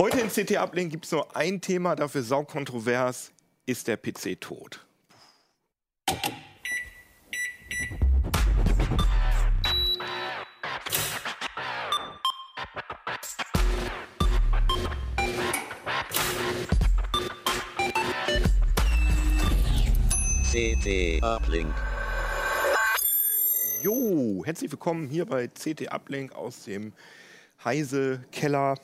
Heute in CT Uplink gibt es nur ein Thema, dafür saukontrovers. Ist der PC tot? CT Uplink. Jo, herzlich willkommen hier bei CT Uplink aus dem Heise Keller.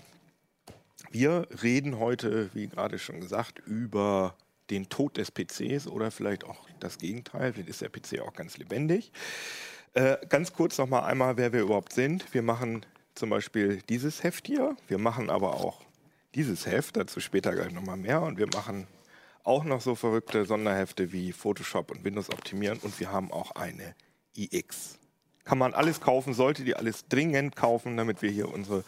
Wir reden heute, wie gerade schon gesagt, über den Tod des PCs oder vielleicht auch das Gegenteil. Vielleicht ist der PC auch ganz lebendig. Äh, ganz kurz noch mal einmal, wer wir überhaupt sind. Wir machen zum Beispiel dieses Heft hier. Wir machen aber auch dieses Heft, dazu später gleich noch mal mehr. Und wir machen auch noch so verrückte Sonderhefte wie Photoshop und Windows optimieren. Und wir haben auch eine iX. Kann man alles kaufen, sollte die alles dringend kaufen, damit wir hier unsere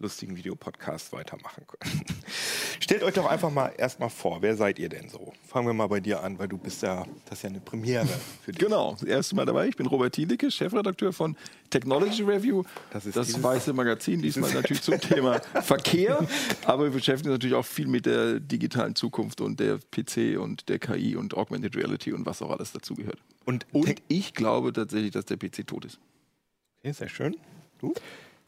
lustigen Videopodcasts weitermachen können. Stellt euch doch einfach mal erstmal vor, wer seid ihr denn so? Fangen wir mal bei dir an, weil du bist ja, das ist ja eine Premiere für dich. Genau, das erste Mal dabei. Ich bin Robert Thielicke, Chefredakteur von Technology Review. Das ist das weiße Magazin, diesmal natürlich zum Thema Verkehr. Aber wir beschäftigen uns natürlich auch viel mit der digitalen Zukunft und der PC und der KI und Augmented Reality und was auch alles dazugehört. Und, Und ich glaube tatsächlich, dass der PC tot ist. okay, sehr schön. Du?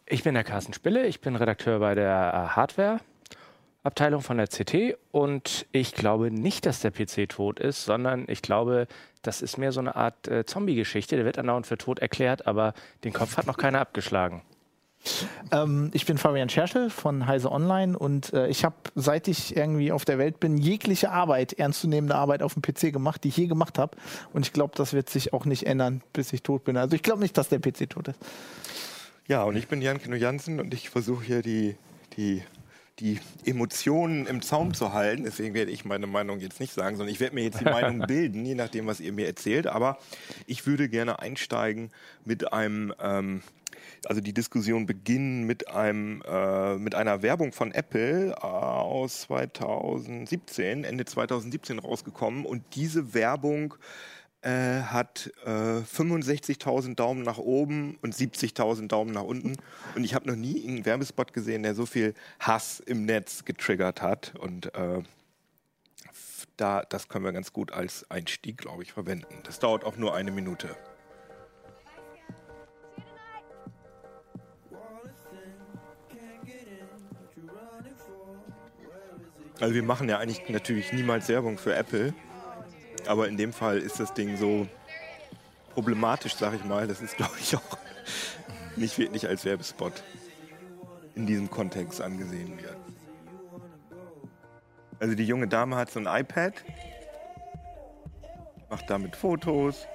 Ich bin der Carsten Spille, ich bin Redakteur bei der äh, Hardware-Abteilung von der CT und ich glaube nicht, dass der PC tot ist, sondern ich glaube, das ist mehr so eine Art äh, Zombie-Geschichte. Der wird andauernd für tot erklärt, aber den Kopf hat noch keiner abgeschlagen. Ähm, ich bin Fabian Scherschel von Heise Online und äh, ich habe, seit ich irgendwie auf der Welt bin, jegliche Arbeit, ernstzunehmende Arbeit auf dem PC gemacht, die ich je gemacht habe. Und ich glaube, das wird sich auch nicht ändern, bis ich tot bin. Also ich glaube nicht, dass der PC tot ist. Ja, und ich bin Jan Kino Jansen und ich versuche hier die, die, die Emotionen im Zaum zu halten. Deswegen werde ich meine Meinung jetzt nicht sagen, sondern ich werde mir jetzt die Meinung bilden, je nachdem, was ihr mir erzählt. Aber ich würde gerne einsteigen mit einem, ähm, also die Diskussion beginnen mit einem, äh, mit einer Werbung von Apple äh, aus 2017, Ende 2017 rausgekommen. Und diese Werbung äh, hat äh, 65.000 Daumen nach oben und 70.000 Daumen nach unten. Und ich habe noch nie einen Werbespot gesehen, der so viel Hass im Netz getriggert hat. Und äh, da, das können wir ganz gut als Einstieg, glaube ich, verwenden. Das dauert auch nur eine Minute. Also wir machen ja eigentlich natürlich niemals Werbung für Apple. Aber in dem Fall ist das Ding so problematisch, sag ich mal. Das ist, glaube ich, auch nicht wirklich als Werbespot in diesem Kontext angesehen wird. Also die junge Dame hat so ein iPad, macht damit Fotos,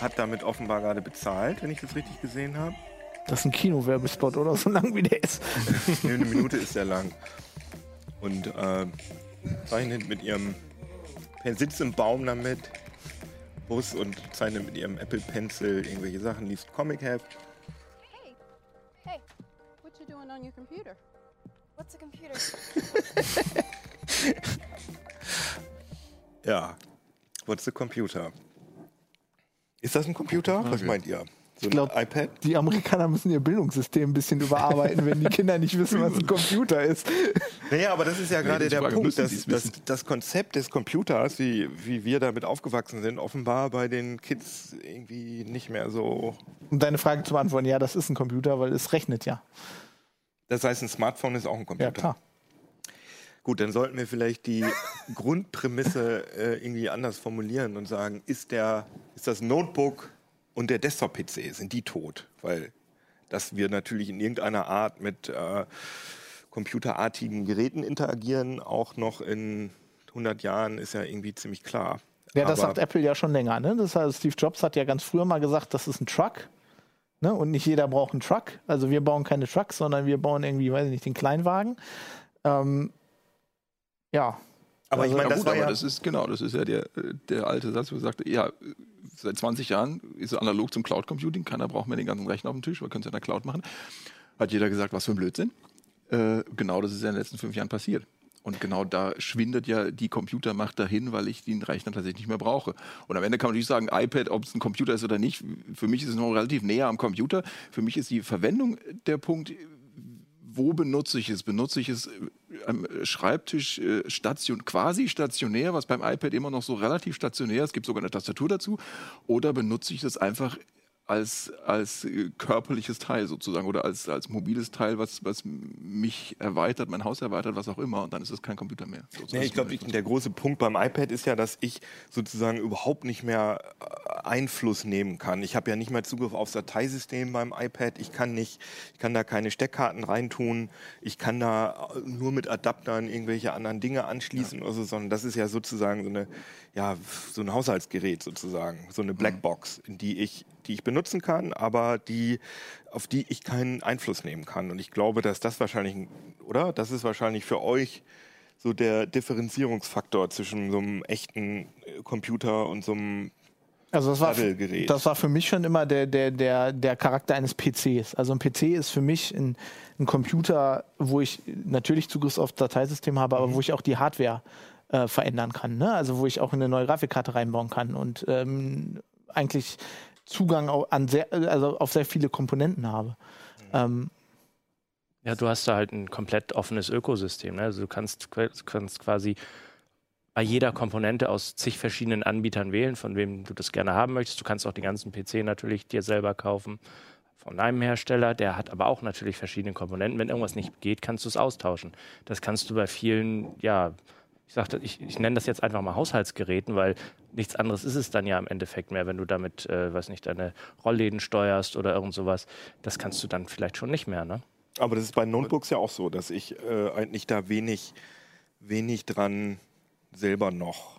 hat damit offenbar gerade bezahlt, wenn ich das richtig gesehen habe. Das ist ein Kinowerbespot oder so lang wie der ist. Nee, eine Minute ist sehr lang. Und äh, zeichnet mit ihrem Pen- sitzt im Baum damit, Bus und zeichnet mit ihrem Apple Pencil irgendwelche Sachen, liest Comic-Heft. Hey, hey, what you doing on your computer? What's a computer? Ja. What's the Computer? Ist das ein Computer? Was meint ihr? So ein glaub- iPad? Die Amerikaner müssen ihr Bildungssystem ein bisschen überarbeiten, wenn die Kinder nicht wissen, was ein Computer ist. Naja, aber das ist ja gerade die der Frage, Punkt, dass, dass das Konzept des Computers, wie, wie wir damit aufgewachsen sind, offenbar bei den Kids irgendwie nicht mehr so. Um deine Frage zu beantworten, ja, das ist ein Computer, weil es rechnet ja. Das heißt, ein Smartphone ist auch ein Computer. Ja, klar. Gut, dann sollten wir vielleicht die Grundprämisse äh, irgendwie anders formulieren und sagen, ist, der, ist das Notebook und der Desktop-PC, sind die tot? Weil dass wir natürlich in irgendeiner Art mit äh, computerartigen Geräten interagieren, auch noch in 100 Jahren, ist ja irgendwie ziemlich klar. Ja, das sagt Apple ja schon länger. Ne? Das heißt, Steve Jobs hat ja ganz früher mal gesagt, das ist ein Truck. Ne? Und nicht jeder braucht einen Truck. Also wir bauen keine Trucks, sondern wir bauen irgendwie, weiß ich nicht, den Kleinwagen. Ähm, ja. Aber ich Also- meine, Ja, das gut, war aber ja, das ist genau, das ist ja der, äh, der alte Satz, wo er sagte, ja, seit 20 Jahren ist es analog zum Cloud Computing, keiner braucht mehr den ganzen Rechner auf dem Tisch, wir können es in der Cloud machen. Hat jeder gesagt, was für ein Blödsinn. Äh, genau das ist ja in den letzten fünf Jahren passiert. Und genau da schwindet ja die Computermacht dahin, weil ich den Rechner tatsächlich nicht mehr brauche. Und am Ende kann man natürlich sagen, iPad, ob es ein Computer ist oder nicht, für mich ist es noch relativ näher am Computer. Für mich ist die Verwendung der Punkt, wo benutze ich es? Benutze ich es äh, am Schreibtisch äh, station, quasi stationär, was beim iPad immer noch so relativ stationär ist, es gibt sogar eine Tastatur dazu, oder benutze ich das einfach als, als äh, körperliches Teil sozusagen oder als, als mobiles Teil, was, was mich erweitert, mein Haus erweitert, was auch immer. Und dann ist es kein Computer mehr. So, Nee, ich glaube, der große Punkt beim iPad ist ja, dass ich sozusagen überhaupt nicht mehr äh, Einfluss nehmen kann. Ich habe ja nicht mehr Zugriff aufs Dateisystem beim iPad. Ich kann nicht, ich kann da keine Steckkarten reintun. Ich kann da äh, nur mit Adaptern irgendwelche anderen Dinge anschließen oder so, sondern das ist ja sozusagen so eine, ja, so ein Haushaltsgerät sozusagen, so eine Blackbox, in die ich, die ich benutzen kann, aber die, auf die ich keinen Einfluss nehmen kann. Und ich glaube, dass das wahrscheinlich, ein- oder? Das ist wahrscheinlich für euch so der Differenzierungsfaktor zwischen so einem echten äh, Computer und so einem Also das war, das war für mich schon immer der, der, der, der Charakter eines PCs. Also ein PC ist für mich ein, ein Computer, wo ich natürlich Zugriff auf Dateisystem habe, aber wo ich auch die Hardware äh, verändern kann. Ne? Also wo ich auch eine neue Grafikkarte reinbauen kann und ähm, eigentlich Zugang an sehr, also auf sehr viele Komponenten habe. Ähm, Ja, du hast da halt ein komplett offenes Ökosystem. Ne? Also du kannst, kannst quasi bei jeder Komponente aus zig verschiedenen Anbietern wählen, von wem du das gerne haben möchtest. Du kannst auch den ganzen PC natürlich dir selber kaufen von einem Hersteller, der hat aber auch natürlich verschiedene Komponenten. Wenn irgendwas nicht geht, kannst du es austauschen. Das kannst du bei vielen, ja, ich, sagte, ich, ich nenne das jetzt einfach mal Haushaltsgeräten, weil nichts anderes ist es dann ja im Endeffekt mehr, wenn du damit, äh, weiß nicht, deine Rollläden steuerst oder irgend sowas. Das kannst du dann vielleicht schon nicht mehr, ne? Aber das ist bei Notebooks ja auch so, dass ich äh, eigentlich da wenig, wenig dran selber noch.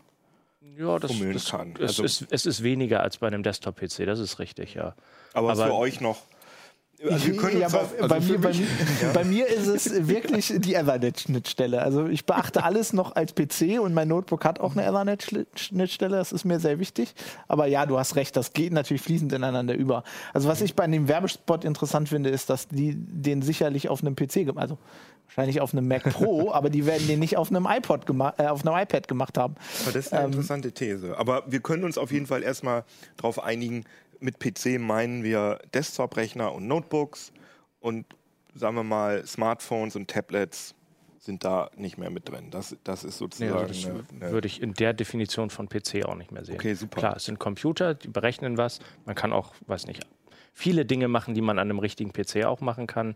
Ja, das, das kann. Es, Also- ist, es ist weniger als bei einem Desktop-PC, das ist richtig, ja. Aber, Aber- für euch noch. Also wir können ja, bei, auf, bei, also mir, bei, bei mir ist es wirklich die Ethernet-Schnittstelle. Also ich beachte alles noch als PC und mein Notebook hat auch eine Ethernet-Schnittstelle. Das ist mir sehr wichtig. Aber ja, du hast recht, das geht natürlich fließend ineinander über. Also was ich bei dem Werbespot interessant finde, ist, dass die den sicherlich auf einem PC gemacht also wahrscheinlich auf einem Mac Pro, aber die werden den nicht auf einem iPod gemacht, äh, auf einem iPad gemacht haben. Aber das ist eine interessante These. Aber wir können uns auf jeden Fall erstmal darauf einigen, mit PC meinen wir Desktop-Rechner und Notebooks und sagen wir mal Smartphones und Tablets sind da nicht mehr mit drin. Das, das ist Nee, sozusagen also das eine, eine würde ich in der Definition von PC auch nicht mehr sehen. Okay, super. Klar, es sind Computer, die berechnen was. Man kann auch, weiß nicht, viele Dinge machen, die man an einem richtigen PC auch machen kann.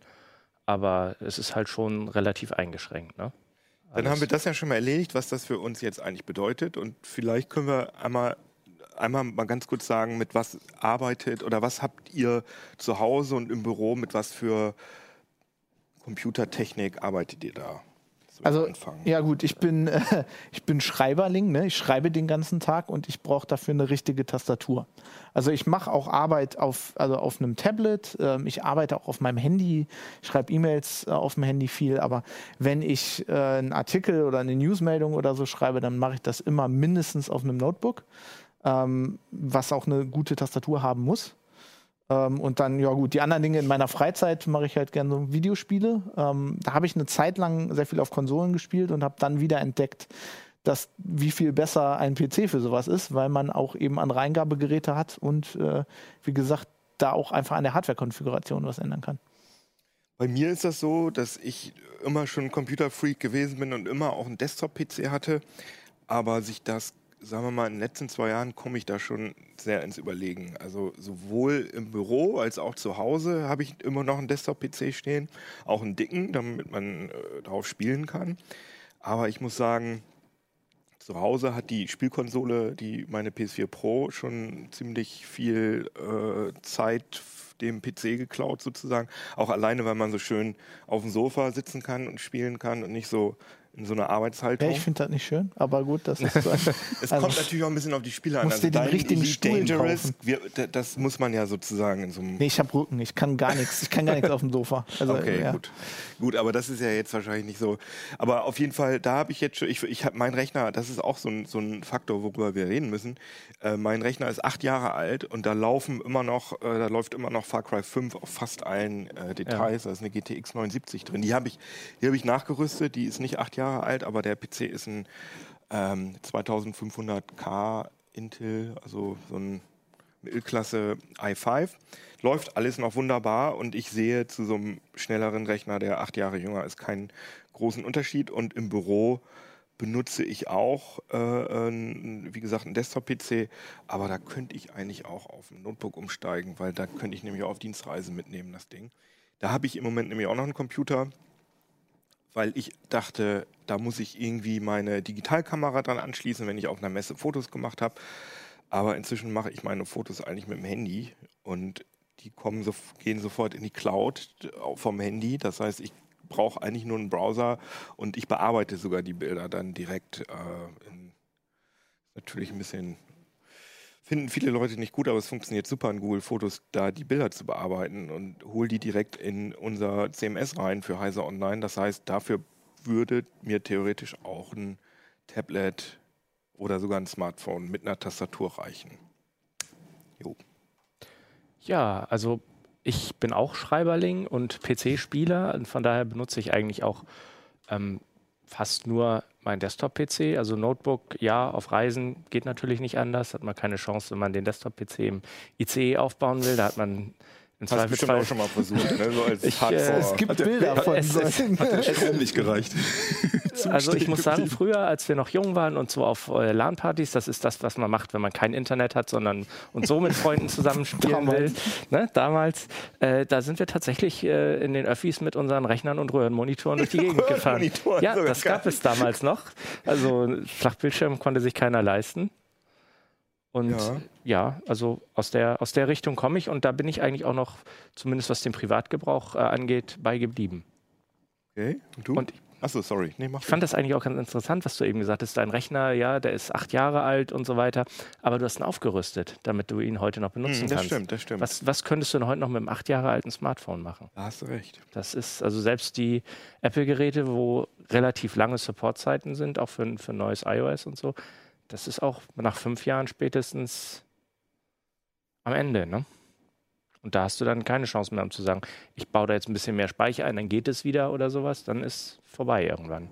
Aber es ist halt schon relativ eingeschränkt. Ne? Dann haben wir das ja schon mal erledigt, was das für uns jetzt eigentlich bedeutet. Und vielleicht können wir einmal, einmal mal ganz kurz sagen, mit was arbeitet oder was habt ihr zu Hause und im Büro, mit was für Computertechnik arbeitet ihr da? So Also, ja gut, ich bin, äh, ich bin Schreiberling, ne? ich schreibe den ganzen Tag und ich brauche dafür eine richtige Tastatur. Also ich mache auch Arbeit auf, also auf einem Tablet, ähm, ich arbeite auch auf meinem Handy, ich schreibe E-Mails äh, auf dem Handy viel, aber wenn ich äh, einen Artikel oder eine Newsmeldung oder so schreibe, dann mache ich das immer mindestens auf einem Notebook, ähm, was auch eine gute Tastatur haben muss. Ähm, und dann, ja gut, die anderen Dinge in meiner Freizeit mache ich halt gerne so Videospiele. Ähm, da habe ich eine Zeit lang sehr viel auf Konsolen gespielt und habe dann wieder entdeckt, dass wie viel besser ein PC für sowas ist, weil man auch eben andere Eingabegeräte hat und äh, wie gesagt, da auch einfach an der Hardware-Konfiguration was ändern kann. Bei mir ist das so, dass ich immer schon Computerfreak gewesen bin und immer auch einen Desktop-PC hatte. Aber sich das, sagen wir mal, in den letzten zwei Jahren komme ich da schon sehr ins Überlegen. Also sowohl im Büro als auch zu Hause habe ich immer noch einen Desktop-PC stehen. Auch einen dicken, damit man äh, drauf spielen kann. Aber ich muss sagen, zu Hause hat die Spielkonsole, die meine PS4 Pro, schon ziemlich viel äh, Zeit dem PC geklaut sozusagen. Auch alleine, weil man so schön auf dem Sofa sitzen kann und spielen kann und nicht so in so einer Ja, Arbeitshaltung. ich finde das nicht schön, aber gut, das ist so. es also- kommt natürlich auch ein bisschen auf die Spiele an. Also Musst dir den richtigen Elite Stuhl Dangerous, kaufen. wir, das muss man ja sozusagen in so einem Nee, ich habe Rücken, ich kann gar nichts, ich kann gar nichts auf dem Sofa. Also, Okay, ja. gut. Gut, aber das ist ja jetzt wahrscheinlich nicht so. Aber auf jeden Fall, da habe ich jetzt schon, ich, ich habe mein Rechner, das ist auch so ein, so ein Faktor, worüber wir reden müssen. Äh, mein Rechner ist acht Jahre alt und da laufen immer noch, äh, da läuft immer noch Far Cry 5 auf fast allen äh, Details. Da ist eine GTX 79 drin. Die habe ich, die habe ich nachgerüstet, die ist nicht acht Jahre alt, aber der PC ist ein ähm, 2500K Intel, also so ein Mittelklasse i5. Läuft alles noch wunderbar und ich sehe zu so einem schnelleren Rechner, der acht Jahre jünger ist, keinen großen Unterschied. Und im Büro benutze ich auch, äh, wie gesagt, einen Desktop-PC, aber da könnte ich eigentlich auch auf ein Notebook umsteigen, weil da könnte ich nämlich auch auf Dienstreise mitnehmen, das Ding. Da habe ich im Moment nämlich auch noch einen Computer, weil ich dachte, da muss ich irgendwie meine Digitalkamera dran anschließen, wenn ich auf einer Messe Fotos gemacht habe. Aber inzwischen mache ich meine Fotos eigentlich mit dem Handy und die kommen so, gehen sofort in die Cloud äh, vom Handy. Das heißt, ich brauche eigentlich nur einen Browser und ich bearbeite sogar die Bilder dann direkt. Äh, in, natürlich ein bisschen finden viele Leute nicht gut, aber es funktioniert super in Google Fotos, da die Bilder zu bearbeiten und hole die direkt in unser CMS rein für Heise Online. Das heißt, dafür würde mir theoretisch auch ein Tablet oder sogar ein Smartphone mit einer Tastatur reichen. Jo. Ja, also ich bin auch Schreiberling und PC-Spieler und von daher benutze ich eigentlich auch ähm, fast nur mein Desktop-PC. Also Notebook, ja, auf Reisen geht natürlich nicht anders. Hat man keine Chance, wenn man den Desktop-PC im ICE aufbauen will. Da hat man im Hast bestimmt auch schon mal versucht, ne? so als Ich, äh. Es gibt Bilder von es- solchen. Strom nicht gereicht. Also ich muss sagen, früher, als wir noch jung waren und so auf äh, LAN-Partys, das ist das, was man macht, wenn man kein Internet hat, sondern und so mit Freunden zusammenspielen will. Ne? Damals, äh, da sind wir tatsächlich äh, in den Öffis mit unseren Rechnern und Röhrenmonitoren durch die Gegend gefahren. Röhrenmonitoren, Ja, das gab es damals noch. Also Flachbildschirm konnte sich keiner leisten. Und Ja. Ja, also aus der, aus der Richtung komme ich und da bin ich eigentlich auch noch, zumindest was den Privatgebrauch äh, angeht, bei geblieben. Okay, und du? Und Achso, sorry. Nee, mach Ich fand das eigentlich auch ganz interessant, was du eben gesagt hast. Dein Rechner, ja, der ist acht Jahre alt und so weiter, aber du hast ihn aufgerüstet, damit du ihn heute noch benutzen Mhm, das kannst. stimmt, das stimmt. Was, was könntest du denn heute noch mit einem acht Jahre alten Smartphone machen? Da hast du recht. Das ist also selbst die Apple-Geräte, wo relativ lange Supportzeiten sind, auch für, für neues iOS und so, das ist auch nach fünf Jahren spätestens am Ende, ne? Und da hast du dann keine Chance mehr, um zu sagen, ich baue da jetzt ein bisschen mehr Speicher ein, dann geht es wieder oder sowas, dann ist vorbei irgendwann.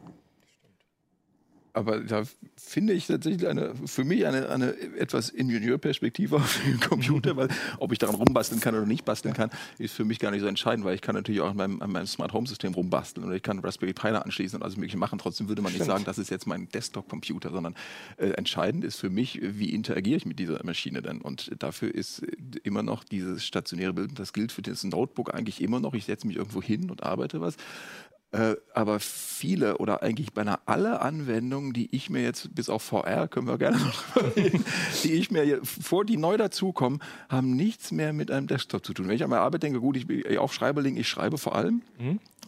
Aber da finde ich tatsächlich eine, für mich eine, eine etwas Ingenieurperspektive auf den Computer, weil ob ich daran rumbasteln kann oder nicht basteln kann, ist für mich gar nicht so entscheidend, weil ich kann natürlich auch an meinem, an meinem Smart Home System rumbasteln oder ich kann Raspberry Pi da anschließen und alles Mögliche machen. Trotzdem würde man nicht sagen, das ist jetzt mein Desktop-Computer, sondern äh, entscheidend ist für mich, wie interagiere ich mit dieser Maschine denn? Und dafür ist immer noch dieses stationäre Bild, das gilt für das Notebook eigentlich immer noch. Ich setze mich irgendwo hin und arbeite was. Äh, aber viele oder eigentlich beinahe alle Anwendungen, die ich mir jetzt, bis auf VR, können wir gerne noch reden, die ich mir vor, die neu dazukommen, haben nichts mehr mit einem Desktop zu tun. Wenn ich an meine Arbeit denke, gut, ich bin auch Schreiberling, ich schreibe vor allem.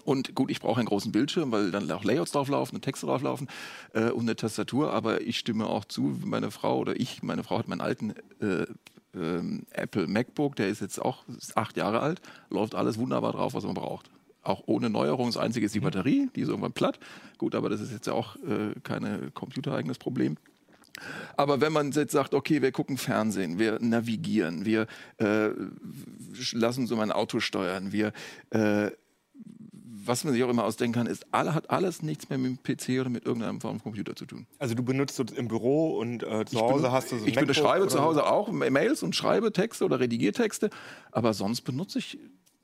Und gut, ich brauche einen großen Bildschirm, weil dann auch Layouts drauflaufen und Texte drauflaufen äh, und eine Tastatur. Aber ich stimme auch zu, meine Frau oder ich, meine Frau hat meinen alten äh, ähm, Apple MacBook, der ist jetzt auch acht Jahre alt, läuft alles wunderbar drauf, was man braucht. Auch ohne Neuerung. Das Einzige ist die Batterie, die ist irgendwann platt. Gut, aber das ist jetzt ja auch äh, kein computereigenes Problem. Aber wenn man jetzt sagt, okay, wir gucken Fernsehen, wir navigieren, wir äh, lassen so mein Auto steuern, wir äh, was man sich auch immer ausdenken kann, ist, alle, hat alles nichts mehr mit dem PC oder mit irgendeiner Form von Computer zu tun. Also du benutzt es im Büro und äh, zu Ich Hause hast du so ein Ich MacBook schreibe zu. Hause auch Mails und schreibe Texte oder redigiere Texte, aber sonst benutze ich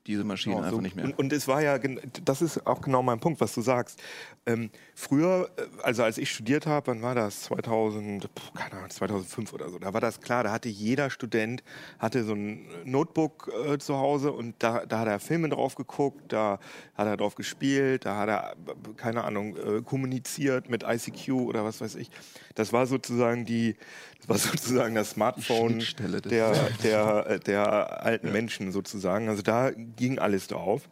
diese Maschine Genau, einfach so. nicht mehr. Und, und es war ja, das ist auch genau mein Punkt, was du sagst. Ähm, früher, äh, also als ich studiert habe, wann war das? 2000, puh, keine Ahnung, 2005 oder so. Da war das klar, da hatte jeder Student hatte so ein Notebook äh, zu Hause und da, da hat er Filme drauf geguckt, da hat er drauf gespielt, da hat er, keine Ahnung, äh, kommuniziert mit ICQ oder was weiß ich. Das war sozusagen die, das war sozusagen das Smartphone der, der, äh, der alten Menschen sozusagen. Also da ging alles drauf.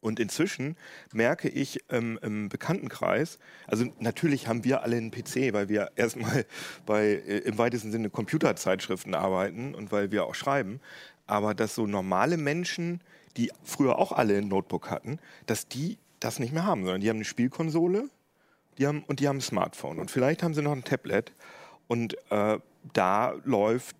Und inzwischen merke ich ähm, im Bekanntenkreis, also natürlich haben wir alle einen PC, weil wir erstmal bei äh, im weitesten Sinne Computerzeitschriften arbeiten und weil wir auch schreiben, aber dass so normale Menschen, die früher auch alle ein Notebook hatten, dass die das nicht mehr haben, sondern die haben eine Spielkonsole die haben, und die haben ein Smartphone und vielleicht haben sie noch ein Tablet und äh, da läuft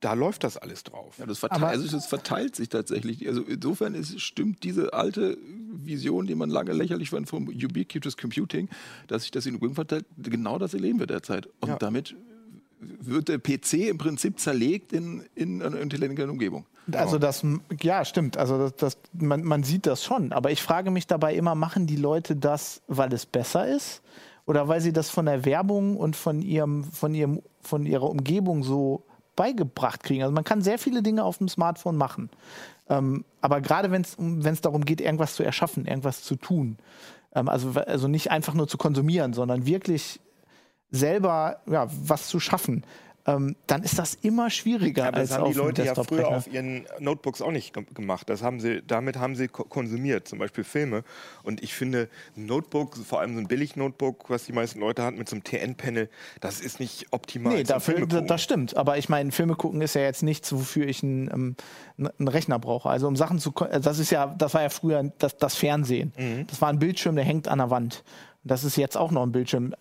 da läuft das alles drauf. Ja, das, verteilt, also es verteilt sich tatsächlich. Also insofern ist, stimmt diese alte Vision, die man lange lächerlich fand vom Ubiquitous Computing, dass sich das in Wing verteilt, genau das erleben wir derzeit. Und Ja. damit wird der PC im Prinzip zerlegt in, in einer intelligenten Umgebung. Also das, ja, stimmt. Also das, das, man, man sieht das schon. Aber ich frage mich dabei immer, machen die Leute das, weil es besser ist? Oder weil sie das von der Werbung und von ihrem, von ihrem, von ihrer Umgebung so beigebracht kriegen? Also man kann sehr viele Dinge auf dem Smartphone machen. Ähm, aber gerade wenn es darum geht, irgendwas zu erschaffen, irgendwas zu tun, ähm, also, also nicht einfach nur zu konsumieren, sondern wirklich selber ja, was zu schaffen, ähm, dann ist das immer schwieriger Ja, aber als das haben die Leute ja früher auf ihren Notebooks auch nicht ge- gemacht. Das haben sie, damit haben sie ko- konsumiert, zum Beispiel Filme. Und ich finde, ein Notebook, vor allem so ein Billig-Notebook, was die meisten Leute hatten mit so einem TN-Panel, das ist nicht optimal. Nee, dafür, das stimmt. Aber ich meine, Filme gucken ist ja jetzt nichts, wofür ich einen, ähm, einen Rechner brauche. Also um Sachen zu, äh, das ist ja, das war ja früher das, das Fernsehen. Mhm. Das war ein Bildschirm, der hängt an der Wand. Das ist jetzt auch noch ein Bildschirm.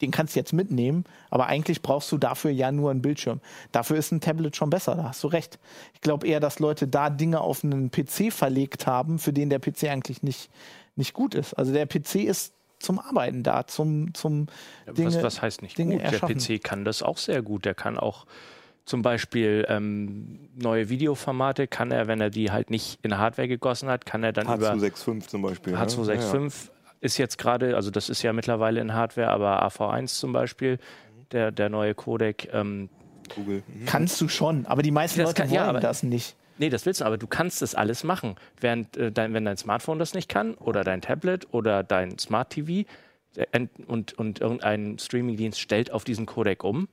Den kannst du jetzt mitnehmen, aber eigentlich brauchst du dafür ja nur einen Bildschirm. Dafür ist ein Tablet schon besser, da hast du recht. Ich glaube eher, dass Leute da Dinge auf einen PC verlegt haben, für den der PC eigentlich nicht, nicht gut ist. Also der PC ist zum Arbeiten da, zum, zum Dinge, was, was heißt nicht Dinge gut? Der erschaffen. PC kann das auch sehr gut. Der kann auch zum Beispiel ähm, neue Videoformate, kann er, wenn er die halt nicht in Hardware gegossen hat, kann er dann über H265 zum Beispiel. ne? H265 ist jetzt gerade, also das ist ja mittlerweile in Hardware, aber AV1 zum Beispiel, der, der neue Codec, ähm, Google. Mhm. Kannst du schon, aber die meisten Das Leute kann- wollen ja, aber- das nicht. Nee, das willst du, aber du kannst das alles machen. Während äh, dein, wenn dein Smartphone das nicht kann oder dein Tablet oder dein Smart TV äh, und, und irgendein Streamingdienst stellt auf diesen Codec um,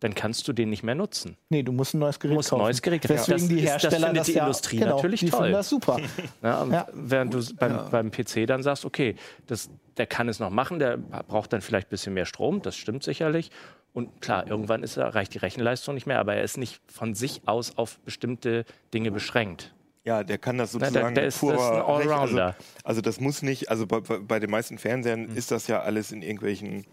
dann kannst du den nicht mehr nutzen. Nee, du musst ein neues Gerät Du musst ein kaufen. neues Gerät kaufen. Deswegen Das die ist- das Hersteller findet das die ja, Industrie genau, natürlich die toll. finden das super. Ja, Ja. Während du beim, beim PC dann sagst, okay, das, der kann es noch machen, der braucht dann vielleicht ein bisschen mehr Strom, das stimmt sicherlich. Und klar, irgendwann ist er, reicht die Rechenleistung nicht mehr, aber er ist nicht von sich aus auf bestimmte Dinge beschränkt. Ja, der kann das der- sozusagen der mit ist- das ist ein purer Rech- Allrounder. Also, also das muss nicht, also bei, bei bei den meisten Fernsehern ist das ja alles in irgendwelchen,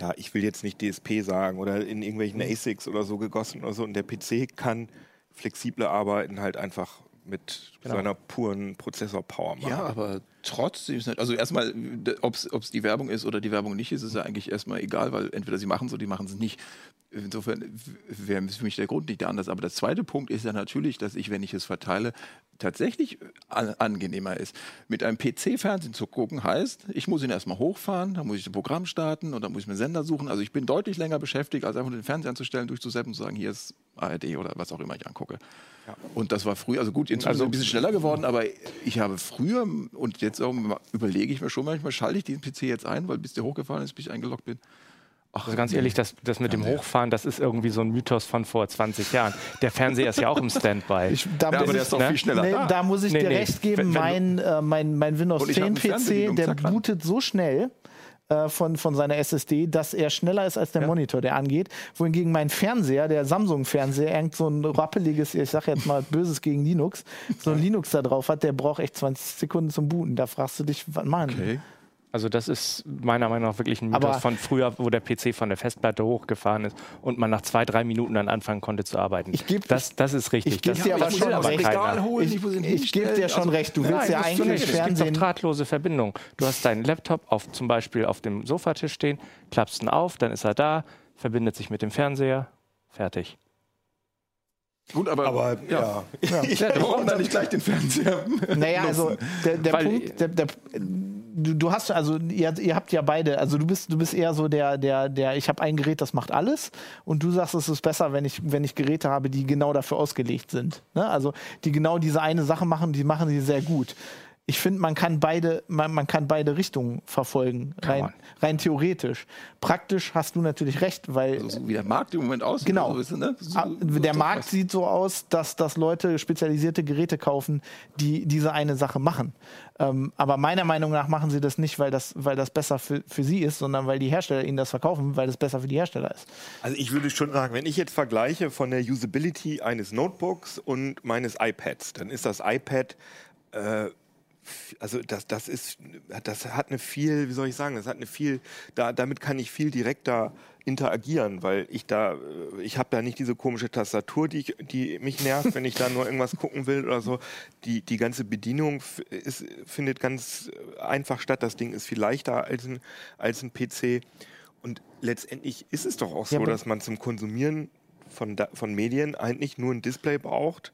ja, ich will jetzt nicht DSP sagen oder in irgendwelchen ASICs oder so gegossen oder so. Und der PC kann flexible Arbeiten halt einfach mit seiner puren Prozessor-Power machen. Ja, aber trotzdem also erstmal, ob es die Werbung ist oder die Werbung nicht ist, ist ja eigentlich erstmal egal, weil entweder sie machen es oder die machen es nicht. Insofern wäre für mich der Grund nicht anders. Aber der zweite Punkt ist ja natürlich, dass ich, wenn ich es verteile, tatsächlich an, angenehmer ist. Mit einem PC-Fernsehen zu gucken heißt, ich muss ihn erstmal hochfahren, dann muss ich das Programm starten und dann muss ich mir einen Sender suchen. Also ich bin deutlich länger beschäftigt, als einfach den Fernseher anzustellen, durchzuseppen und zu sagen, hier ist ARD oder was auch immer ich angucke. Und das war früher, also gut, inzwischen Also- ein bisschen schneller geworden, aber ich habe früher und jetzt überlege ich mir schon manchmal, schalte ich diesen PC jetzt ein, weil bis der hochgefahren ist, bis ich eingeloggt bin. Ach, Also ganz ehrlich, das, das mit dem Hochfahren, das ist irgendwie so ein Mythos von vor 20 Jahren. Der Fernseher ist ja auch im Standby. Ich, da, Ja, muss aber der ich, ist doch ne? viel schneller nee, da. da muss ich Nee, dir nee. recht geben, Wenn- wenn mein, äh, mein, mein Windows Und ich hab 10 eine Fernbedienung, PC, der bootet so schnell äh, von, von seiner SSD, dass er schneller ist als der Monitor, der angeht. Wohingegen mein Fernseher, der Samsung-Fernseher, irgend so ein rappeliges, ich sag jetzt mal Böses gegen Linux, so ein Linux da drauf hat, der braucht echt 20 Sekunden zum Booten. Da fragst du dich, was machen die? Okay. Also das ist meiner Meinung nach wirklich ein Mythos Aber- von früher, wo der PC von der Festplatte hochgefahren ist und man nach zwei, drei Minuten dann anfangen konnte zu arbeiten. Ich geb- das, das ist richtig. ich geb das dir aber schon will recht. holen, Ich, ich ich gebe dir schon Also- recht. Du willst Nein, ja eigentlich nicht. Es gibt doch Fernsehen. drahtlose Verbindung. Du hast deinen Laptop auf, zum Beispiel auf dem Sofatisch stehen, klappst ihn auf, dann ist er da, verbindet sich mit dem Fernseher, fertig. Gut, aber, Aber ja, warum dann nicht gleich den Fernseher? Naja, also der, der Weil- Punkt, der, der, du, du hast also ihr, ihr habt ja beide, also du bist du bist eher so der der der ich habe ein Gerät, das macht alles und du sagst, es ist besser, wenn ich wenn ich Geräte habe, die genau dafür ausgelegt sind, ne? Also die genau diese eine Sache machen, die machen sie sehr gut. Ich finde, man kann beide, man, man kann beide Richtungen verfolgen, rein, rein theoretisch. Praktisch hast du natürlich recht, weil so wie der Markt im Moment aussieht. Genau. So, du, ne? so, Ah, Der Markt sieht so aus, dass, dass Leute spezialisierte Geräte kaufen, die diese eine Sache machen. Ähm, aber meiner Meinung nach machen sie das nicht, weil das, weil das besser für, für sie ist, sondern weil die Hersteller ihnen das verkaufen, weil das besser für die Hersteller ist. Also ich würde schon sagen, wenn ich jetzt vergleiche von der Usability eines Notebooks und meines iPads, dann ist das iPad, äh, also das, das ist, das hat eine viel, wie soll ich sagen, das hat eine viel, da, damit kann ich viel direkter interagieren, weil ich da, äh, ich habe da nicht diese komische Tastatur, die, ich, die mich nervt, wenn ich da nur irgendwas gucken will oder so. Die, die ganze Bedienung ist, findet ganz einfach statt. Das Ding ist viel leichter als ein, als ein PC. Und letztendlich ist es doch auch so, Ja, dass man zum Konsumieren von, von Medien eigentlich nur ein Display braucht.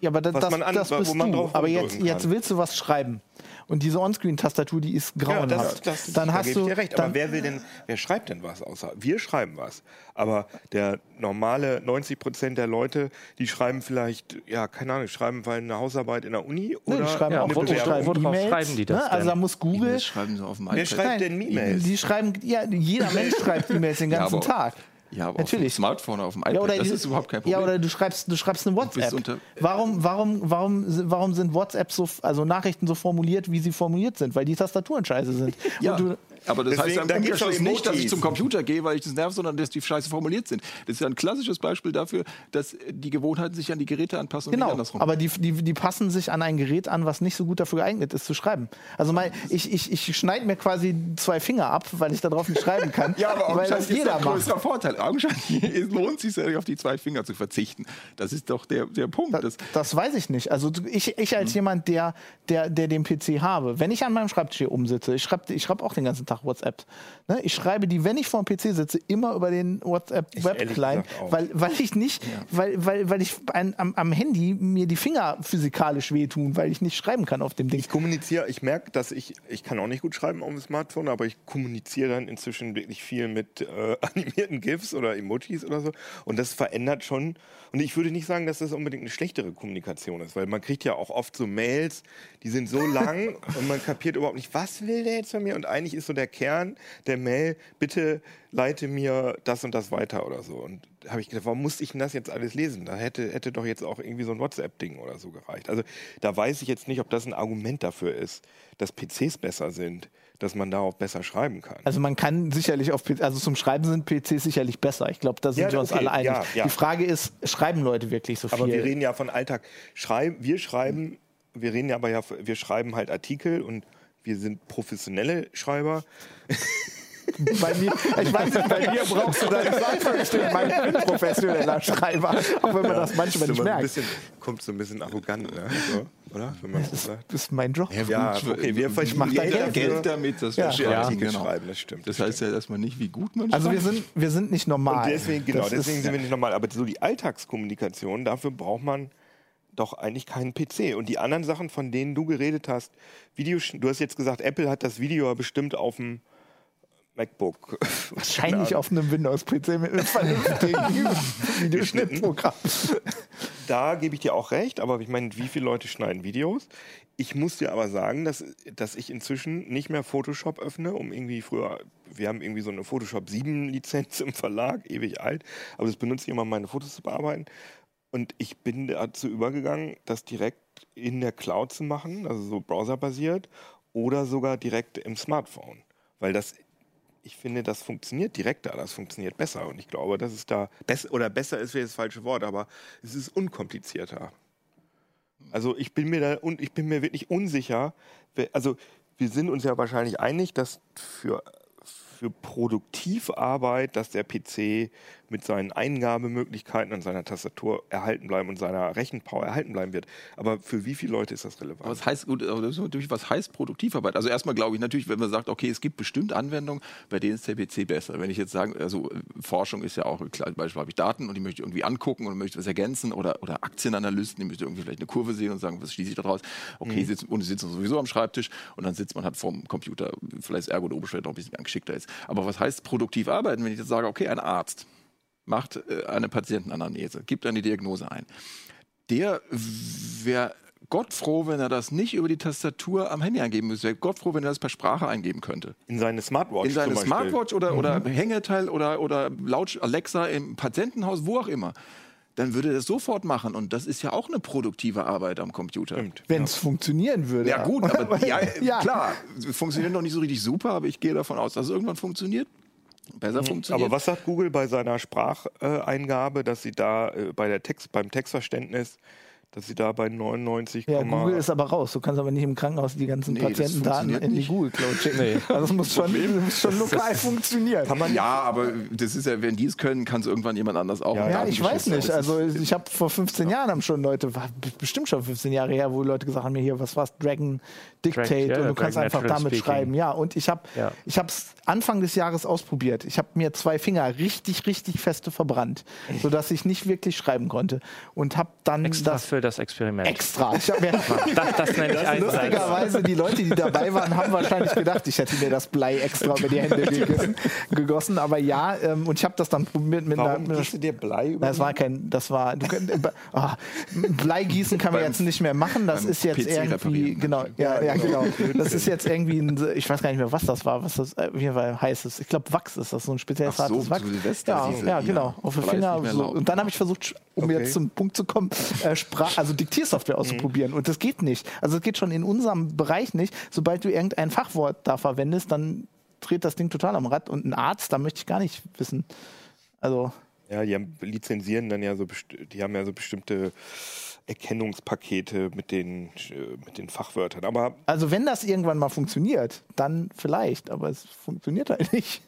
Ja, aber das, Was man an- das wo bist man du. Aber jetzt, jetzt willst du was schreiben. Und diese Onscreen-Tastatur, die ist Ja, grauenhaft. das, das, dann da hast gebe du, ich dir recht. dann, Aber wer will denn, wer schreibt denn was außer? Wir schreiben was. Aber der normale 90 Prozent der Leute, die schreiben vielleicht, ja, keine Ahnung, schreiben weil eine Hausarbeit in der Uni Nee, oder die schreiben Ja, auch wo- Bewerbung. schreiben worauf E-Mails, schreiben die das ne? Also da muss Google. Das schreiben sie auf dem Wer iPad. schreibt denn E-Mails? Die schreiben, ja, jeder Mensch schreibt E-Mails den Ja, ganzen aber- Tag. Ja, aber Natürlich. auf dem Smartphone, auf dem iPad, Ja, oder das ist überhaupt kein Problem. Ja, oder du schreibst, du schreibst eine WhatsApp. warum, warum, warum, warum sind WhatsApp so, also Nachrichten so formuliert, wie sie formuliert sind? Weil die Tastaturen scheiße sind. Ja, Und du, aber das heißt Deswegen, ja im da Umkehrschluss nicht, dass ich zum Computer gehe, weil ich das nervt, sondern dass die scheiße formuliert sind. Das ist ja ein klassisches Beispiel dafür, dass die Gewohnheiten sich an die Geräte anpassen und nicht Genau, andersrum. aber die, die, die passen sich an ein Gerät an, was nicht so gut dafür geeignet ist zu schreiben. Also mein, ich, ich, ich schneide mir quasi zwei Finger ab, weil ich darauf nicht schreiben kann. ja, aber augenscheinlich ist das ein größerer Vorteil. Augenscheinlich es lohnt sich ja, auf die zwei Finger zu verzichten. Das ist doch der, der Punkt. Das, Das weiß ich nicht. Also ich, ich Hm. als jemand, der, der, der den PC habe, wenn ich an meinem Schreibtisch hier umsitze, ich schreibe ich schreib auch den ganzen Tag WhatsApp. Ne? Ich schreibe die, wenn ich vor dem PC sitze, immer über den WhatsApp Ich Web ehrlich Client, gesagt auch. weil, weil ich nicht, weil, weil, weil ich ein, am, am Handy mir die Finger physikalisch wehtun, weil ich nicht schreiben kann auf dem Ding. Ich kommuniziere, ich merke, dass ich, ich kann auch nicht gut schreiben auf dem Smartphone, aber ich kommuniziere dann inzwischen wirklich viel mit äh, animierten GIFs oder Emojis oder so. Und das verändert schon. Und ich würde nicht sagen, dass das unbedingt eine schlechtere Kommunikation ist, weil man kriegt ja auch oft so Mails, die sind so lang und man kapiert überhaupt nicht, was will der jetzt von mir? Und eigentlich ist so der Kern der Mail, bitte leite mir das und das weiter oder so. Und da habe ich gedacht, warum musste ich denn das jetzt alles lesen? Da hätte, hätte doch jetzt auch irgendwie so ein WhatsApp-Ding oder so gereicht. Also da weiß ich jetzt nicht, ob das ein Argument dafür ist, dass PCs besser sind, dass man da auch besser schreiben kann. Also man kann sicherlich auf PC, also zum Schreiben sind PCs sicherlich besser. Ich glaube, da sind Ja, wir uns okay, alle einig. ja, ja. Die Frage ist, schreiben Leute wirklich so viel? Aber wir reden ja von Alltag. Schreib, wir schreiben, wir reden ja aber ja, wir schreiben halt Artikel und wir sind professionelle Schreiber. Bei mir, ich weiß nicht, bei mir brauchst du da nicht sagen, ich bin professioneller Schreiber, auch wenn man das manchmal nicht merkt. bisschen, kommt so ein bisschen arrogant, ne? so, oder? Wenn man so sagt. Das ist mein Job. Ja, okay, wir verdienen da jeder Geld Geld damit, das Ja. verstehe Ja, ich, Artikel genau. schreiben, das stimmt. Das heißt ja erstmal nicht, wie gut man Also wir schreibt. sind, wir sind nicht normal. Und deswegen, genau, Das deswegen ist, sind wir nicht normal. Aber so die Alltagskommunikation, dafür braucht man doch eigentlich keinen PC. Und die anderen Sachen, von denen du geredet hast, Video, du hast jetzt gesagt, Apple hat das Video ja bestimmt auf dem MacBook. wahrscheinlich auf einem Windows-PC mit einem vernünftigen Videoschnittprogramm. Da gebe ich dir auch recht, aber ich meine, wie viele Leute schneiden Videos? Ich muss dir aber sagen, dass, dass ich inzwischen nicht mehr Photoshop öffne, um irgendwie früher, wir haben irgendwie so eine Photoshop 7 Lizenz im Verlag, ewig alt, aber das benutze ich immer, um meine Fotos zu bearbeiten. Und ich bin dazu übergegangen, das direkt in der Cloud zu machen, also so browserbasiert oder sogar direkt im Smartphone. Weil das, ich finde, das funktioniert direkter, das funktioniert besser. Und ich glaube, dass es da besser oder besser ist, wäre das falsche Wort, aber es ist unkomplizierter. Also ich bin mir da und ich bin mir wirklich unsicher. Also wir sind uns ja wahrscheinlich einig, dass für für Produktivarbeit, dass der PC mit seinen Eingabemöglichkeiten und seiner Tastatur erhalten bleiben und seiner Rechenpower erhalten bleiben wird. Aber für wie viele Leute ist das relevant? Was heißt, gut, natürlich, was heißt Produktivarbeit? Also erstmal glaube ich natürlich, wenn man sagt, okay, es gibt bestimmt Anwendungen, bei denen ist der PC besser. Wenn ich jetzt sage, also äh, Forschung ist ja auch, klar, Beispiel habe ich Daten und die möchte ich irgendwie angucken und möchte was ergänzen oder, oder Aktienanalysten, die möchte irgendwie vielleicht eine Kurve sehen und sagen, was schließe ich daraus? Okay, sitzen, und die sitzen sowieso am Schreibtisch und dann sitzt man halt vorm Computer. Vielleicht ist ergonomisch vielleicht noch ein bisschen geschickter ist. Aber was heißt produktiv arbeiten, wenn ich jetzt sage, okay, ein Arzt macht äh, eine Patientenanamnese, gibt eine Diagnose ein der wäre gottfroh, wenn er das nicht über die Tastatur am Handy eingeben müsste. Wäre gottfroh, wenn er das per Sprache eingeben könnte. In seine Smartwatch In seine zum Beispiel. Mhm. Smartwatch oder, oder Hängeteil oder, oder laut Alexa im Patientenhaus, wo auch immer. Dann würde er das sofort machen. Und das ist ja auch eine produktive Arbeit am Computer. Wenn es funktionieren würde. Ja gut, aber ja, Ja. klar, funktioniert noch nicht so richtig super, aber ich gehe davon aus, dass es irgendwann funktioniert. Besser funktioniert. Mhm. Aber was sagt Google bei seiner Spracheingabe, dass sie da äh, bei der Text, beim Textverständnis dass sie da bei 99, Ja, Google ist aber raus. Du kannst aber nicht im Krankenhaus die ganzen Nee, Patientendaten in die. Google Cloud schicken. Also das muss schon, das muss schon lokal funktionieren. kann man Ja, aber das ist ja, wenn die es können, kann es irgendwann jemand anders auch. Ja, Ja, ich weiß nicht. Also ich habe vor 15 Jahren haben schon Leute, bestimmt schon 15 Jahre her, wo Leute gesagt haben, mir hier, was war's, Dragon Dictate ja, und du Dragon kannst einfach damit Speaking. schreiben. Ja, und ich habe Ja. ich habe es Anfang des Jahres ausprobiert. Ich habe mir zwei Finger richtig, richtig feste verbrannt, sodass ich nicht wirklich schreiben konnte und habe dann Extra das für das Experiment. extra. Ich mir, Das, das nenne ich Einsatz. Lustigerweise, die Leute, die dabei waren, haben wahrscheinlich gedacht, ich hätte mir das Blei extra über die Hände gegossen. gegossen. Aber ja, ähm, und ich habe das dann probiert mit. Warum einer du dir Blei über? das war kein, das war, du könnt, oh, Bleigießen kann man Beim- jetzt nicht mehr machen. Das ist jetzt PC irgendwie, reparieren. genau, ja, ja, genau. Das ist jetzt irgendwie, ein, ich weiß gar nicht mehr, was das war, was das äh, auf jeden Fall heißt. Es. Ich glaube, Wachs ist das, so ein spezielles Ach so, hartes Wachs. ja, ja, genau, auf den Blei Finger. So. Und dann habe ich versucht, um Okay. jetzt zum Punkt zu kommen, äh, Sprach, also Diktiersoftware auszuprobieren. Und das geht nicht. Also es geht schon in unserem Bereich nicht. Sobald du irgendein Fachwort da verwendest, dann dreht das Ding total am Rad. Und ein Arzt, da möchte ich gar nicht wissen. Also, Ja, die haben, lizenzieren dann ja so, die haben ja so bestimmte Erkennungspakete mit den, äh, mit den Fachwörtern. Aber also wenn das irgendwann mal funktioniert, dann vielleicht. Aber es funktioniert halt nicht.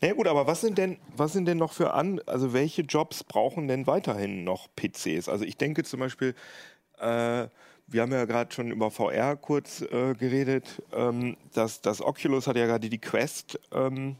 Na ja, gut, aber was sind denn, was sind denn noch für an, also welche Jobs brauchen denn weiterhin noch PCs? Also ich denke zum Beispiel, äh, wir haben ja gerade schon über VR kurz äh, geredet. Ähm, das, das Oculus hat ja gerade die Quest ähm,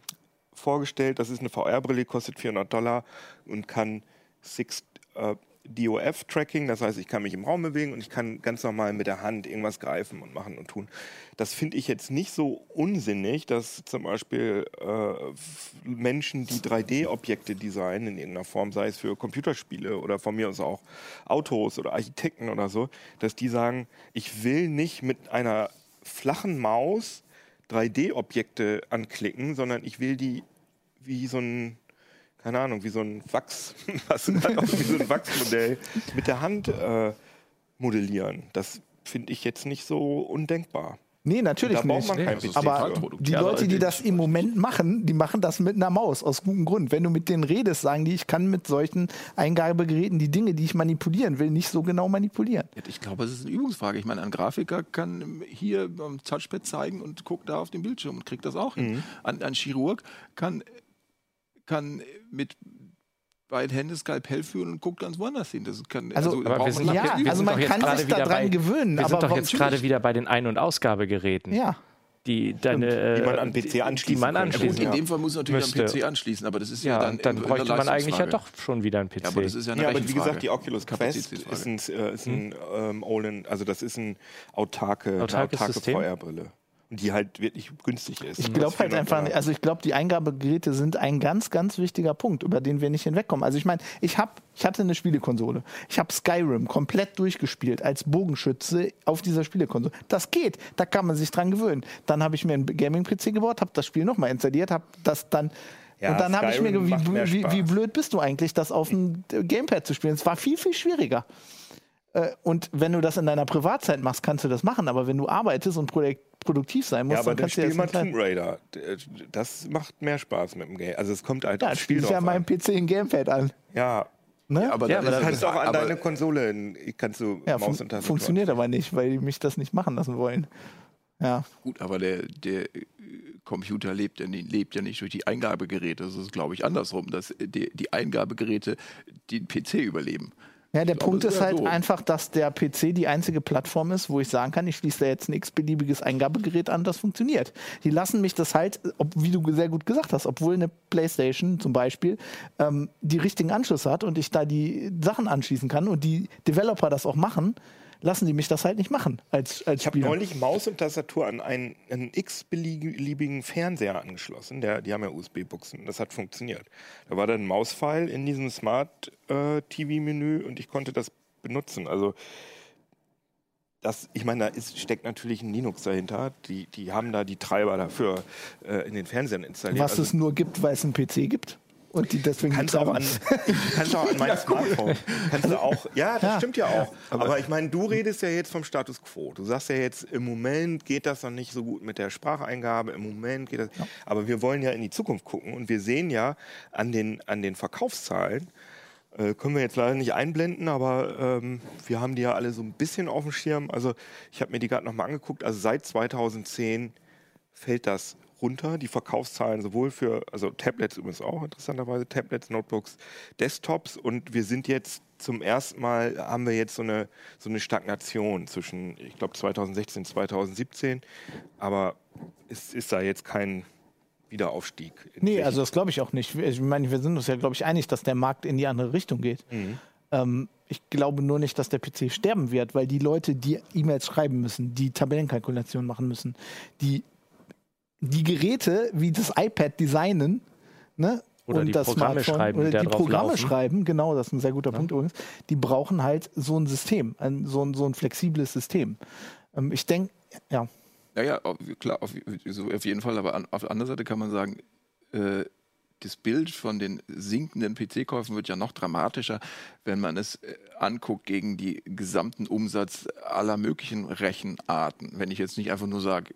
vorgestellt. Das ist eine VR-Brille, kostet 400 Dollar und kann Six, äh, DOF-Tracking, das heißt, ich kann mich im Raum bewegen und ich kann ganz normal mit der Hand irgendwas greifen und machen und tun. Das finde ich jetzt nicht so unsinnig, dass zum Beispiel äh, Menschen, die 3D-Objekte designen in irgendeiner Form, sei es für Computerspiele oder von mir aus auch Autos oder Architekten oder so, dass die sagen, ich will nicht mit einer flachen Maus 3D-Objekte anklicken, sondern ich will die wie so ein, keine Ahnung, wie so ein Wachs, was wie so ein Wachsmodell mit der Hand äh, modellieren. Das finde ich jetzt nicht so undenkbar. Nee, natürlich Da braucht nicht. man kein das ist PC. Aber die Ja, Leute, die das im Moment machen, die machen das mit einer Maus, aus gutem Grund. Wenn du mit denen redest, sagen die, ich kann mit solchen Eingabegeräten die Dinge, die ich manipulieren will, nicht so genau manipulieren. Ich glaube, es ist eine Übungsfrage. Ich meine, ein Grafiker kann hier am Touchpad zeigen und guckt da auf den Bildschirm und kriegt das auch Mhm. hin. Ein, ein Chirurg kann, kann mit beiden Händen Skalpell führen und guckt ganz woanders hin. Das kann, Also- Aber wir sind man Ja, wir also sind man kann gerade sich wieder daran bei- gewöhnen, Wir aber sind doch jetzt gerade wieder bei den Ein- und Ausgabegeräten, Ja. die deine, äh, Die man an PC anschließen die man könnte. Ja, gut, anschließen in dem Fall muss natürlich Müsste. am PC anschließen, aber das ist ja, Ja, dann, dann bräuchte man eigentlich ja doch schon wieder einen PC. Ja, aber das ist ja eine Ja, aber wie gesagt, die Oculus Quest ist ein, äh, ist ein ähm, Olin, also das ist ein autarke, eine Autarkes autarke System? VR-Brille. Und die halt wirklich günstig ist. Ich glaube halt einfach, nicht- also ich glaube, die Eingabegeräte sind ein ganz, ganz wichtiger Punkt, über den wir nicht hinwegkommen. Also ich meine, ich hab, ich hatte eine Spielekonsole. Ich habe Skyrim komplett durchgespielt als Bogenschütze auf dieser Spielekonsole. Das geht, da kann man sich dran gewöhnen. Dann habe ich mir einen Gaming-PC gebaut, habe das Spiel nochmal installiert, habe das dann Ja, und dann habe ich mir Skyrim ge- macht mehr wie, wie, wie blöd bist du eigentlich, das auf dem Gamepad zu spielen? Es war viel, viel schwieriger. Äh, Und wenn du das in deiner Privatzeit machst, kannst du das machen. Aber wenn du arbeitest und produ- produktiv sein musst, Ja, aber dann dann kannst du spiel mal Tomb. Raider. Das macht mehr Spaß mit dem Game. Also es kommt halt Ja, aufs Spiel spielst du ja drauf meinem an. PC ein Gamepad an. Ja, Ne? Aber Ja, dann ist du kannst auch an aber- deine Konsole, kannst du ja, Maus fun und Tastatur funktioniert aber nicht, weil die mich das nicht machen lassen wollen. Ja, Gut, aber der, der äh, Computer lebt ja, nicht, lebt ja nicht durch die Eingabegeräte. Das ist, glaube ich, andersrum, dass äh, die, die Eingabegeräte den PC überleben. Ja der glaube, Punkt es ist halt so. einfach, dass der PC die einzige Plattform ist, wo ich sagen kann, ich schließe da jetzt ein x-beliebiges Eingabegerät an, das funktioniert. Die lassen mich das halt, ob, wie du sehr gut gesagt hast, obwohl eine Playstation zum Beispiel ähm, die richtigen Anschlüsse hat und ich da die Sachen anschließen kann und die Developer das auch machen, lassen die mich das halt nicht machen als, als Ich habe neulich Maus und Tastatur an einen, einen x-beliebigen Fernseher angeschlossen. Der, die haben ja USB-Buchsen. Das hat funktioniert. Da war dann ein Mauspfeil in diesem Smart-TV-Menü und ich konnte das benutzen. Also das, ich meine, da ist, steckt natürlich ein Linux dahinter. Die, die haben da die Treiber dafür äh, in den Fernsehern installiert. Was Also es nur gibt, weil es einen PC gibt. Und die deswegen kannst du auch an, kannst auch an mein Smartphone. Kannst du auch, ja, das Ja. stimmt ja auch. Aber, ich meine, du redest ja jetzt vom Status quo. Du sagst ja jetzt, im Moment geht das noch nicht so gut mit der Spracheingabe, im Moment geht das. Aber wir wollen ja in die Zukunft gucken und wir sehen ja an den, an den Verkaufszahlen, Äh, können wir jetzt leider nicht einblenden, aber ähm, wir haben die ja alle so ein bisschen auf dem Schirm. Also ich habe mir die gerade nochmal angeguckt. Also seit 2010 fällt das runter. Die Verkaufszahlen sowohl für, also Tablets übrigens auch interessanterweise, Tablets, Notebooks, Desktops. Und wir sind jetzt zum ersten Mal, haben wir jetzt so eine, so eine Stagnation zwischen, ich glaube, 2016, 2017. Aber es ist da jetzt kein Wiederaufstieg. Nee, also das glaube ich auch nicht. Ich meine, wir sind uns ja, glaube ich, einig, dass der Markt in die andere Richtung geht. Ähm, ich glaube nur nicht, dass der PC sterben wird, weil die Leute, die E-Mails schreiben müssen, die Tabellenkalkulationen machen müssen, die die Geräte wie das iPad designen, ne? Oder die das Programme Smartphone schreiben, oder die Programme laufen. schreiben, genau, das ist ein sehr guter Punkt übrigens. Die brauchen halt so ein System, ein, so, ein, so ein flexibles System. Ähm, ich denke, ja, Ja, ja, auf, klar, auf, so auf jeden Fall. Aber an, auf der anderen Seite kann man sagen, äh, das Bild von den sinkenden PC-Käufen wird ja noch dramatischer, wenn man es äh, anguckt gegen die gesamten Umsatz aller möglichen Rechenarten. Wenn ich jetzt nicht einfach nur sage,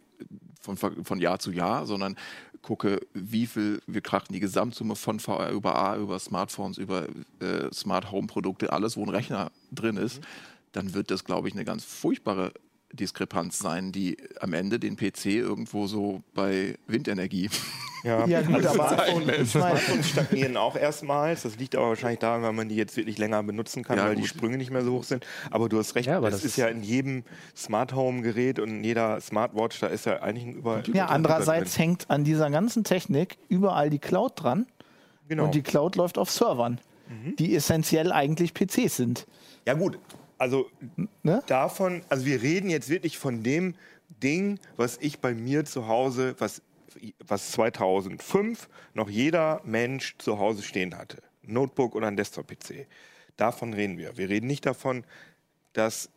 von, von Jahr zu Jahr, sondern gucke, wie viel wir krachten die Gesamtsumme von VR über A, über Smartphones, über äh, Smart Home Produkte, alles, wo ein Rechner drin ist, dann wird das, glaube ich, eine ganz furchtbare Diskrepanz sein, die am Ende den PC irgendwo so bei Windenergie. Ja, Ja, gut, aber- Smartphones, Smartphones stagnieren auch erstmals. Das liegt aber wahrscheinlich daran, weil man die jetzt wirklich länger benutzen kann, Ja, weil die gut. Sprünge nicht mehr so hoch sind. Aber du hast recht, Ja, aber es das ist ja in jedem Smart Home Gerät und in jeder Smartwatch, da ist ja eigentlich ein über. ja, andererseits hängt an dieser ganzen Technik überall die Cloud dran genau. und die Cloud läuft auf Servern, die essentiell eigentlich PCs sind. Ja gut, also Ne? davon, also wir reden jetzt wirklich von dem Ding, was ich bei mir zu Hause, was, was 2005 noch jeder Mensch zu Hause stehen hatte. Notebook oder ein Desktop-PC. Davon reden wir. Wir reden nicht davon, dass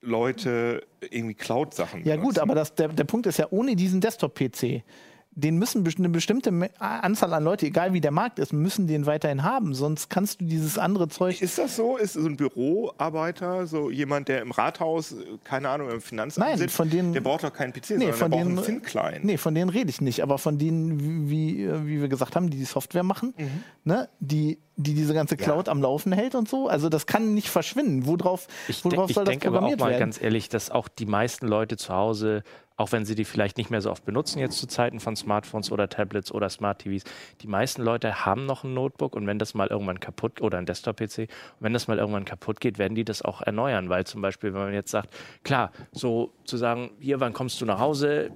Leute irgendwie Cloud-Sachen Ja gut, benutzen. aber das, der, der Punkt ist ja, ohne diesen Desktop-PC, den müssen eine bestimmte Anzahl an Leute, egal wie der Markt ist, müssen den weiterhin haben, sonst kannst du dieses andere Zeug... Ist das so? Ist so ein Büroarbeiter, so jemand, der im Rathaus, äh, keine Ahnung, im Finanzamt Nein, sitzt, von denen- der braucht doch keinen PC, Nee, sondern von der braucht denen- einen Thin-Client. Nee, von denen rede ich nicht, aber von denen, wie, wie wir gesagt haben, die die Software machen, Mhm. ne, die, die diese ganze Cloud am Laufen hält und so. Also das kann nicht verschwinden. Worauf, Ich, worauf denk, ich soll das denke aber auch programmiert mal werden? ganz ehrlich, dass auch die meisten Leute zu Hause, auch wenn sie die vielleicht nicht mehr so oft benutzen jetzt zu Zeiten von Smartphones oder Tablets oder Smart TVs, die meisten Leute haben noch ein Notebook und wenn das mal irgendwann kaputt oder ein Desktop-PC, wenn das mal irgendwann kaputt geht, werden die das auch erneuern, weil zum Beispiel, wenn man jetzt sagt, klar, so zu sagen, hier, wann kommst du nach Hause?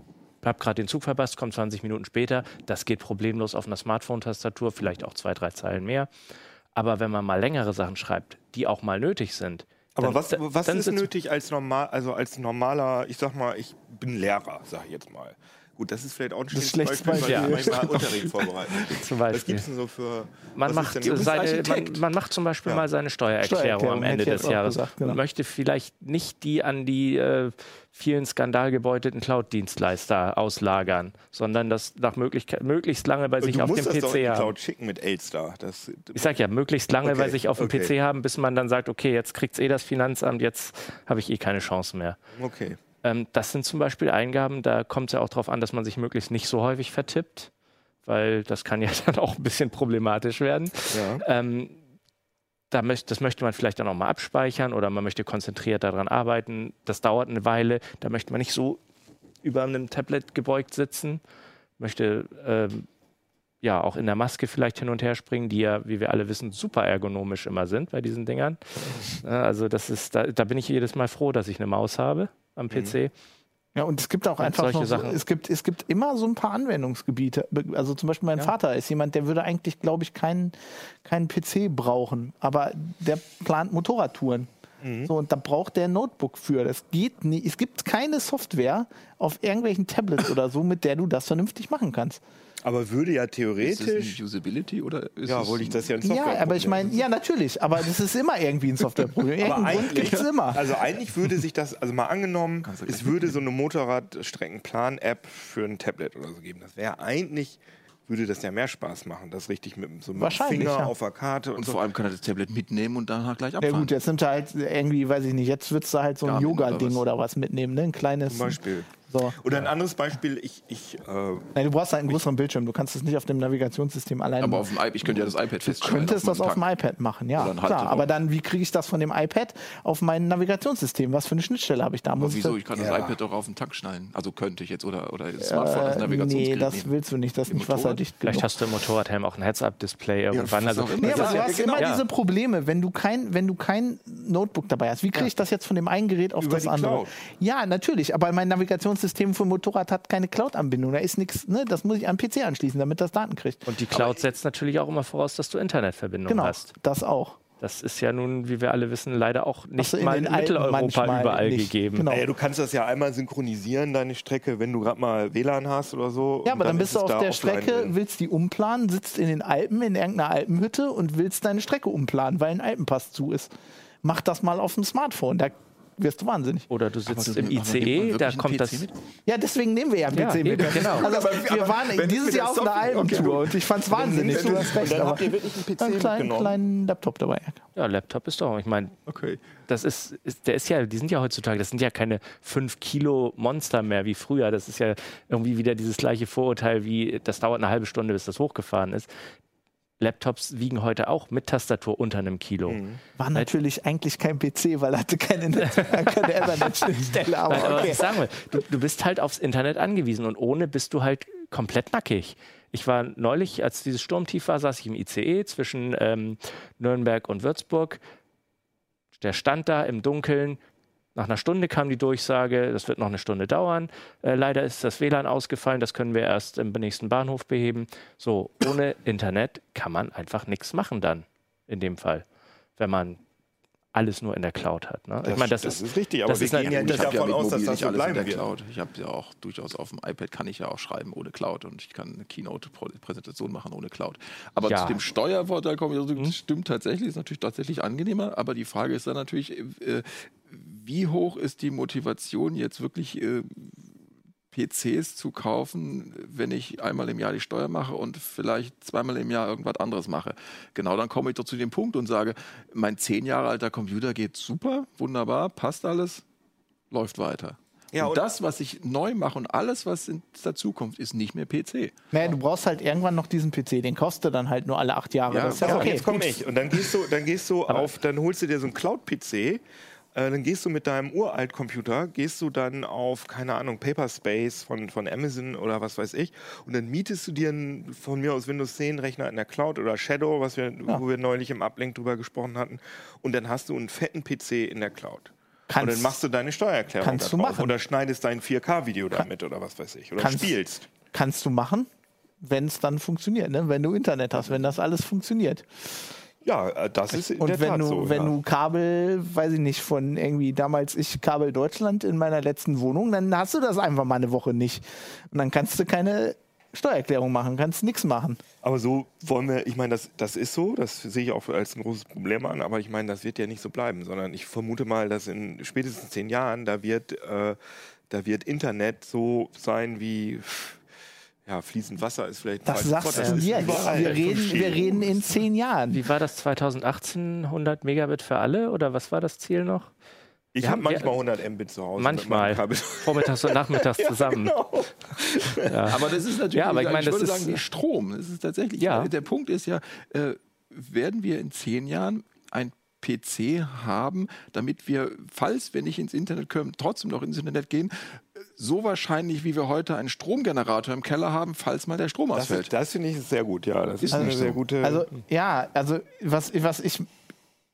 Hab gerade den Zug verpasst, kommt 20 Minuten später. Das geht problemlos auf einer Smartphone-Tastatur, vielleicht auch zwei, drei Zeilen mehr. Aber wenn man mal längere Sachen schreibt, die auch mal nötig sind, Aber dann- was, was ist nötig als normal, also als normaler, ich sag mal, ich bin Lehrer, sag ich jetzt mal. Gut, das ist vielleicht auch ein schlechtes schlechtes Beispiel, weil Beispiel. ich manchmal Unterricht vorbereite. Zum Was Beispiel. gibt's denn so für. Man macht, seine, man, man macht zum Beispiel Ja. mal seine Steuererklärung, Steuererklärung, am Ende des Jahres gesagt, genau. und möchte vielleicht nicht die an die äh, vielen skandalgebeuteten Cloud-Dienstleister auslagern, sondern das nach Möglichkeit, möglichst lange bei Und sich auf dem PC haben. Cloud schicken mit Elster. Das, Ich sag ja, möglichst lange bei Okay, sich auf dem okay. PC haben, bis man dann sagt, okay, jetzt kriegt's eh das Finanzamt, jetzt habe ich eh keine Chance mehr. okay. Ähm, das sind zum Beispiel Eingaben, da kommt es ja auch darauf an, dass man sich möglichst nicht so häufig vertippt, weil das kann ja dann auch ein bisschen problematisch werden. Ja. Ähm, da möcht, das möchte man vielleicht dann auch mal abspeichern oder man möchte konzentriert daran arbeiten. Das dauert eine Weile, da möchte man nicht so über einem Tablet gebeugt sitzen, möchte ähm, ja auch in der Maske vielleicht hin und her springen, die ja, wie wir alle wissen, super ergonomisch immer sind bei diesen Dingern. Also das ist, da, da bin ich jedes Mal froh, dass ich eine Maus habe am PC. Ja, und es gibt auch Und einfach solche noch so, Sachen. es gibt, es gibt immer so ein paar Anwendungsgebiete. Also zum Beispiel mein Ja. Vater ist jemand, der würde eigentlich, glaube ich, keinen, keinen PC brauchen, aber der plant Motorradtouren. Mhm. So, und da braucht der ein Notebook für. Das geht nie. Es gibt keine Software auf irgendwelchen Tablets oder so, mit der du das vernünftig machen kannst. Aber würde ja Ist das theoretisch. Usability oder ist Ja, wollte ich das ja in Ja, aber ich meine, ja, natürlich, aber das ist immer irgendwie ein Softwareproblem. Aber Irgendeinen Grund eigentlich, gibt es immer. also eigentlich würde sich das, also mal angenommen, es gleich würde so eine Motorradstreckenplan-App für ein Tablet oder so geben. Das wäre eigentlich, würde das ja mehr Spaß machen, das richtig mit so Wahrscheinlich, Finger ja. auf der Karte und, Und so. vor allem kann er das Tablet mitnehmen und danach gleich Ja abfahren. gut, jetzt nimmt er halt irgendwie, weiß ich nicht, jetzt würdest du halt so ein oder Yoga-Ding was? oder was mitnehmen, ne? Ein kleines. Zum Beispiel. So. Oder ein anderes Beispiel, ich, ich äh, Nein, du brauchst halt einen größeren Bildschirm. Du kannst es nicht auf dem Navigationssystem alleine Aber machen. auf dem iPad, ich könnte ja das iPad Du feststellen. könntest das auf dem iPad machen, ja. Ein Klar, aber dann, wie kriege ich das von dem iPad auf mein Navigationssystem? Was für eine Schnittstelle habe ich da? Aber Muss wieso? Ich kann das Ja. iPad doch auf den Tank schnallen. Also könnte ich jetzt. Oder, oder das das, Smartphone als äh, Navigationsgerät nee, das nehmen. willst du nicht. Das ist nicht Motorrad? wasserdicht Vielleicht genug. hast du im Motorradhelm auch ein Heads-Up-Display irgendwann. also, auch immer. Nee, aber Ja, du ja, hast genau. immer Ja. diese Probleme, wenn du kein, wenn du kein Notebook dabei hast. Wie kriege ich das jetzt von dem einen Gerät auf Über das andere? Cloud. Ja, natürlich, aber mein Navigationssystem für Motorrad hat keine Cloud-Anbindung. Da ist nichts, ne? Das muss ich am PC anschließen, damit das Daten kriegt. und die Cloud setzt natürlich auch immer voraus, dass du Internetverbindung Genau, hast. das auch. Das ist ja nun, wie wir alle wissen, leider auch nicht in mal den in Mitteleuropa überall nicht. gegeben. Genau. naja, du kannst das ja einmal synchronisieren, deine Strecke, wenn du gerade mal WLAN hast oder so. Ja, aber dann, bist ist du auf der Strecke, drin. willst die umplanen, sitzt in den Alpen, in irgendeiner Alpenhütte und willst deine Strecke umplanen, weil ein Alpenpass zu ist. Mach das mal auf dem Smartphone, da wirst du wahnsinnig. Oder du sitzt du- im aber man ICE, da einen kommt PC das. mit? Ja, deswegen nehmen wir ja Ja, PC mit. eben, genau. Also, Aber- wir aber waren dieses mit Jahr auf einer Software- okay, und ich fand's wahnsinnig. Wenn- Du hast recht, dann aber habt ihr wirklich einen PC einen kleinen, kleinen Laptop dabei. Ja, Laptop ist doch. Ich meine, Okay. das ist, ist, der ist ja, die sind ja heutzutage, das sind ja keine 5 Kilo Monster mehr wie früher. Das ist ja irgendwie wieder dieses gleiche Vorurteil wie, das dauert eine halbe Stunde, bis das hochgefahren ist. Laptops wiegen heute auch mit Tastatur unter einem Kilo. War natürlich eigentlich kein PC, weil er hatte keine, keine Ethernet-Schnittstelle. Nein, Aber aber was ich sagen will, du, du bist halt aufs Internet angewiesen und ohne bist du halt komplett nackig. Ich war neulich, als dieses Sturmtief war, saß ich im ICE zwischen ähm, Nürnberg und Würzburg. Der stand da im Dunkeln. Nach einer Stunde kam die Durchsage, das wird noch eine Stunde dauern. Äh, leider ist das WLAN ausgefallen, das können wir erst im nächsten Bahnhof beheben. So, ohne Internet kann man einfach nichts machen dann, in dem Fall, wenn man alles nur in der Cloud hat. Ne? ich meine, das, ist, richtig, aber das wir ist gehen ja Ich nicht habe ja davon aus, dass das nicht so bleiben der wird. Cloud. Ich habe ja auch durchaus auf dem iPad kann ich ja auch schreiben ohne Cloud und ich kann eine Keynote-Präsentation machen ohne Cloud. Aber Ja. zu dem Steuervorteil komme ich, also, das stimmt tatsächlich, ist natürlich tatsächlich angenehmer, aber die Frage ist dann natürlich, äh, wie hoch ist die Motivation jetzt wirklich äh, PCs zu kaufen, wenn ich einmal im Jahr die Steuer mache und vielleicht zweimal im Jahr irgendwas anderes mache. Genau dann komme ich doch zu dem Punkt und sage, mein zehn Jahre alter Computer geht super, wunderbar, passt alles, läuft weiter. Ja, und und- das, was ich neu mache und alles, was in der Zukunft ist, nicht mehr PC. Naja, du brauchst halt irgendwann noch diesen PC, den kostet dann halt nur alle acht Jahre. Ja, das ist ja Ja, okay. jetzt komme ich. Und dann gehst du, dann gehst du auf, dann holst du dir so einen Cloud-PC. Äh, dann gehst du mit deinem Uralt-Computer, gehst du dann auf, keine Ahnung, Paperspace von, von Amazon oder was weiß ich, und dann mietest du dir einen, von mir aus Windows 10 Rechner in der Cloud oder Shadow, was wir, wo wir neulich im Uplink drüber gesprochen hatten, und dann hast du einen fetten PC in der Cloud. und Kannst- dann machst du deine Steuererklärung kannst du machen. oder schneidest dein 4K-Video damit oder was weiß ich oder kannst- spielst. Kannst du machen, wenn es dann funktioniert, ne? wenn du Internet hast, wenn das alles funktioniert. Ja, äh, das ist in Und der wenn Tat du, so. wenn ja. du Kabel, weiß ich nicht, von irgendwie damals ich Kabel Deutschland in meiner letzten Wohnung, dann hast du das einfach mal eine Woche nicht. Und dann kannst du keine Steuererklärung machen, kannst nichts machen. Aber so wollen wir, ich meine, das, das ist so, das sehe ich auch als ein großes Problem an, aber ich meine, das wird ja nicht so bleiben, sondern ich vermute mal, dass in spätestens zehn Jahren, da wird, äh, da wird Internet so sein wie, ja, fließend Wasser ist vielleicht Das sagst Wort, das du jetzt. überall. Wir reden, wir reden in zehn Jahren. Wie war das 2018? 100 Megabit für alle? Oder was war das Ziel noch? Ich habe manchmal wir- 100 Mbit zu Hause. Manchmal. Vormittags und nachmittags zusammen. Genau. Aber das ist natürlich, Ja, aber ich meine, das würde ist- sagen, wie Strom. Das ist tatsächlich, Ja. der Punkt ist ja, äh, werden wir in zehn Jahren ein PC haben, damit wir, falls wir nicht ins Internet können, trotzdem noch ins Internet gehen, so wahrscheinlich, wie wir heute einen Stromgenerator im Keller haben, falls mal der Strom Das, ausfällt. ist- das finde ich sehr gut, ja. Das ist, Ist eine nicht sehr so. gute. Also ja, also was, was, ich,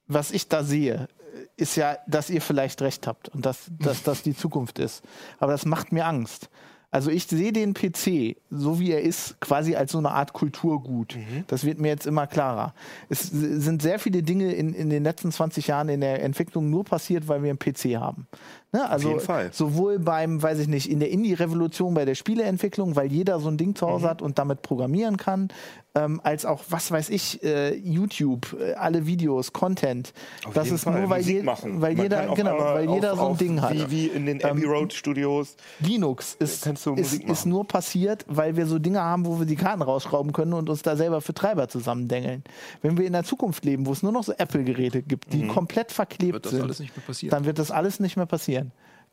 was ich da sehe, ist ja, dass ihr vielleicht recht habt und dass, dass das die Zukunft ist. Aber das macht mir Angst. Also ich sehe den PC, so wie er ist, quasi als so eine Art Kulturgut. Das wird mir jetzt immer klarer. Es sind sehr viele Dinge in, in den letzten 20 Jahren in der Entwicklung nur passiert, weil wir einen PC haben. Ne? Also jeden Fall. sowohl beim, weiß ich nicht, in der Indie-Revolution, bei der Spieleentwicklung, weil jeder so ein Ding zu Mhm. Hause hat und damit programmieren kann, ähm, als auch, was weiß ich, äh, YouTube, äh, alle Videos, Content. Auf das jeden ist Fall. nur, weil, je, machen. weil jeder, genau, weil jeder auf, so ein Ding hat. Wie, wie in den Abbey Ähm, Road Studios. Linux ist, ist, ist nur passiert, weil wir so Dinge haben, wo wir die Karten rausschrauben können und uns da selber für Treiber zusammendengeln. Wenn wir in der Zukunft leben, wo es nur noch so Apple-Geräte gibt, Mhm. die komplett verklebt Wird das sind, alles nicht mehr passieren. dann wird das alles nicht mehr passieren.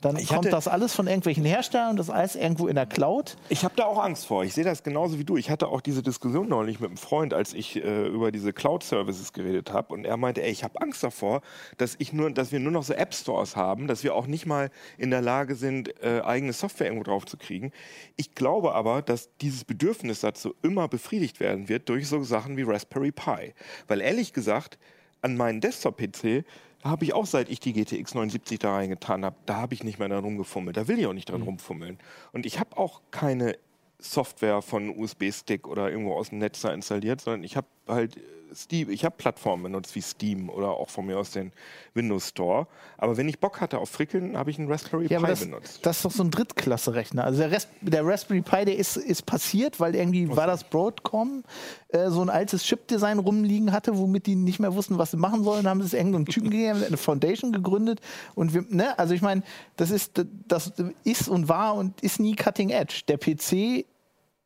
Dann Ich kommt hatte- das alles von irgendwelchen Herstellern und das alles irgendwo in der Cloud. Ich habe da auch Angst vor. Ich sehe das genauso wie du. Ich hatte auch diese Diskussion neulich mit einem Freund, als ich äh, über diese Cloud-Services geredet habe. Und er meinte, ey, ich habe Angst davor, dass, ich nur, dass wir nur noch so App-Stores haben, dass wir auch nicht mal in der Lage sind, äh, eigene Software irgendwo drauf zu kriegen. Ich glaube aber, dass dieses Bedürfnis dazu immer befriedigt werden wird durch so Sachen wie Raspberry Pi. Weil ehrlich gesagt, an meinen Desktop-PC habe ich auch, seit ich die GTX 79 da reingetan habe, da habe ich nicht mehr dran rumgefummelt. Da will ich auch nicht dran rumfummeln. Und ich habe auch keine Software von USB-Stick oder irgendwo aus dem Netz da installiert, sondern ich habe halt äh, Steam, ich habe Plattformen benutzt wie Steam oder auch von mir aus den Windows Store. Aber wenn ich Bock hatte auf Frickeln, habe ich einen Raspberry Ja, Pi das, benutzt. das ist doch so ein Drittklasse-Rechner. Also der, Ras der Raspberry Pi, der ist, ist passiert, weil irgendwie war das Broadcom äh, so ein altes Chip-Design rumliegen hatte, womit die nicht mehr wussten, was sie machen sollen. Dann haben sie es irgendeinem Typen gegeben, eine Foundation gegründet. Und wir, ne, also ich meine, das ist, das ist und war und ist nie Cutting Edge. Der PC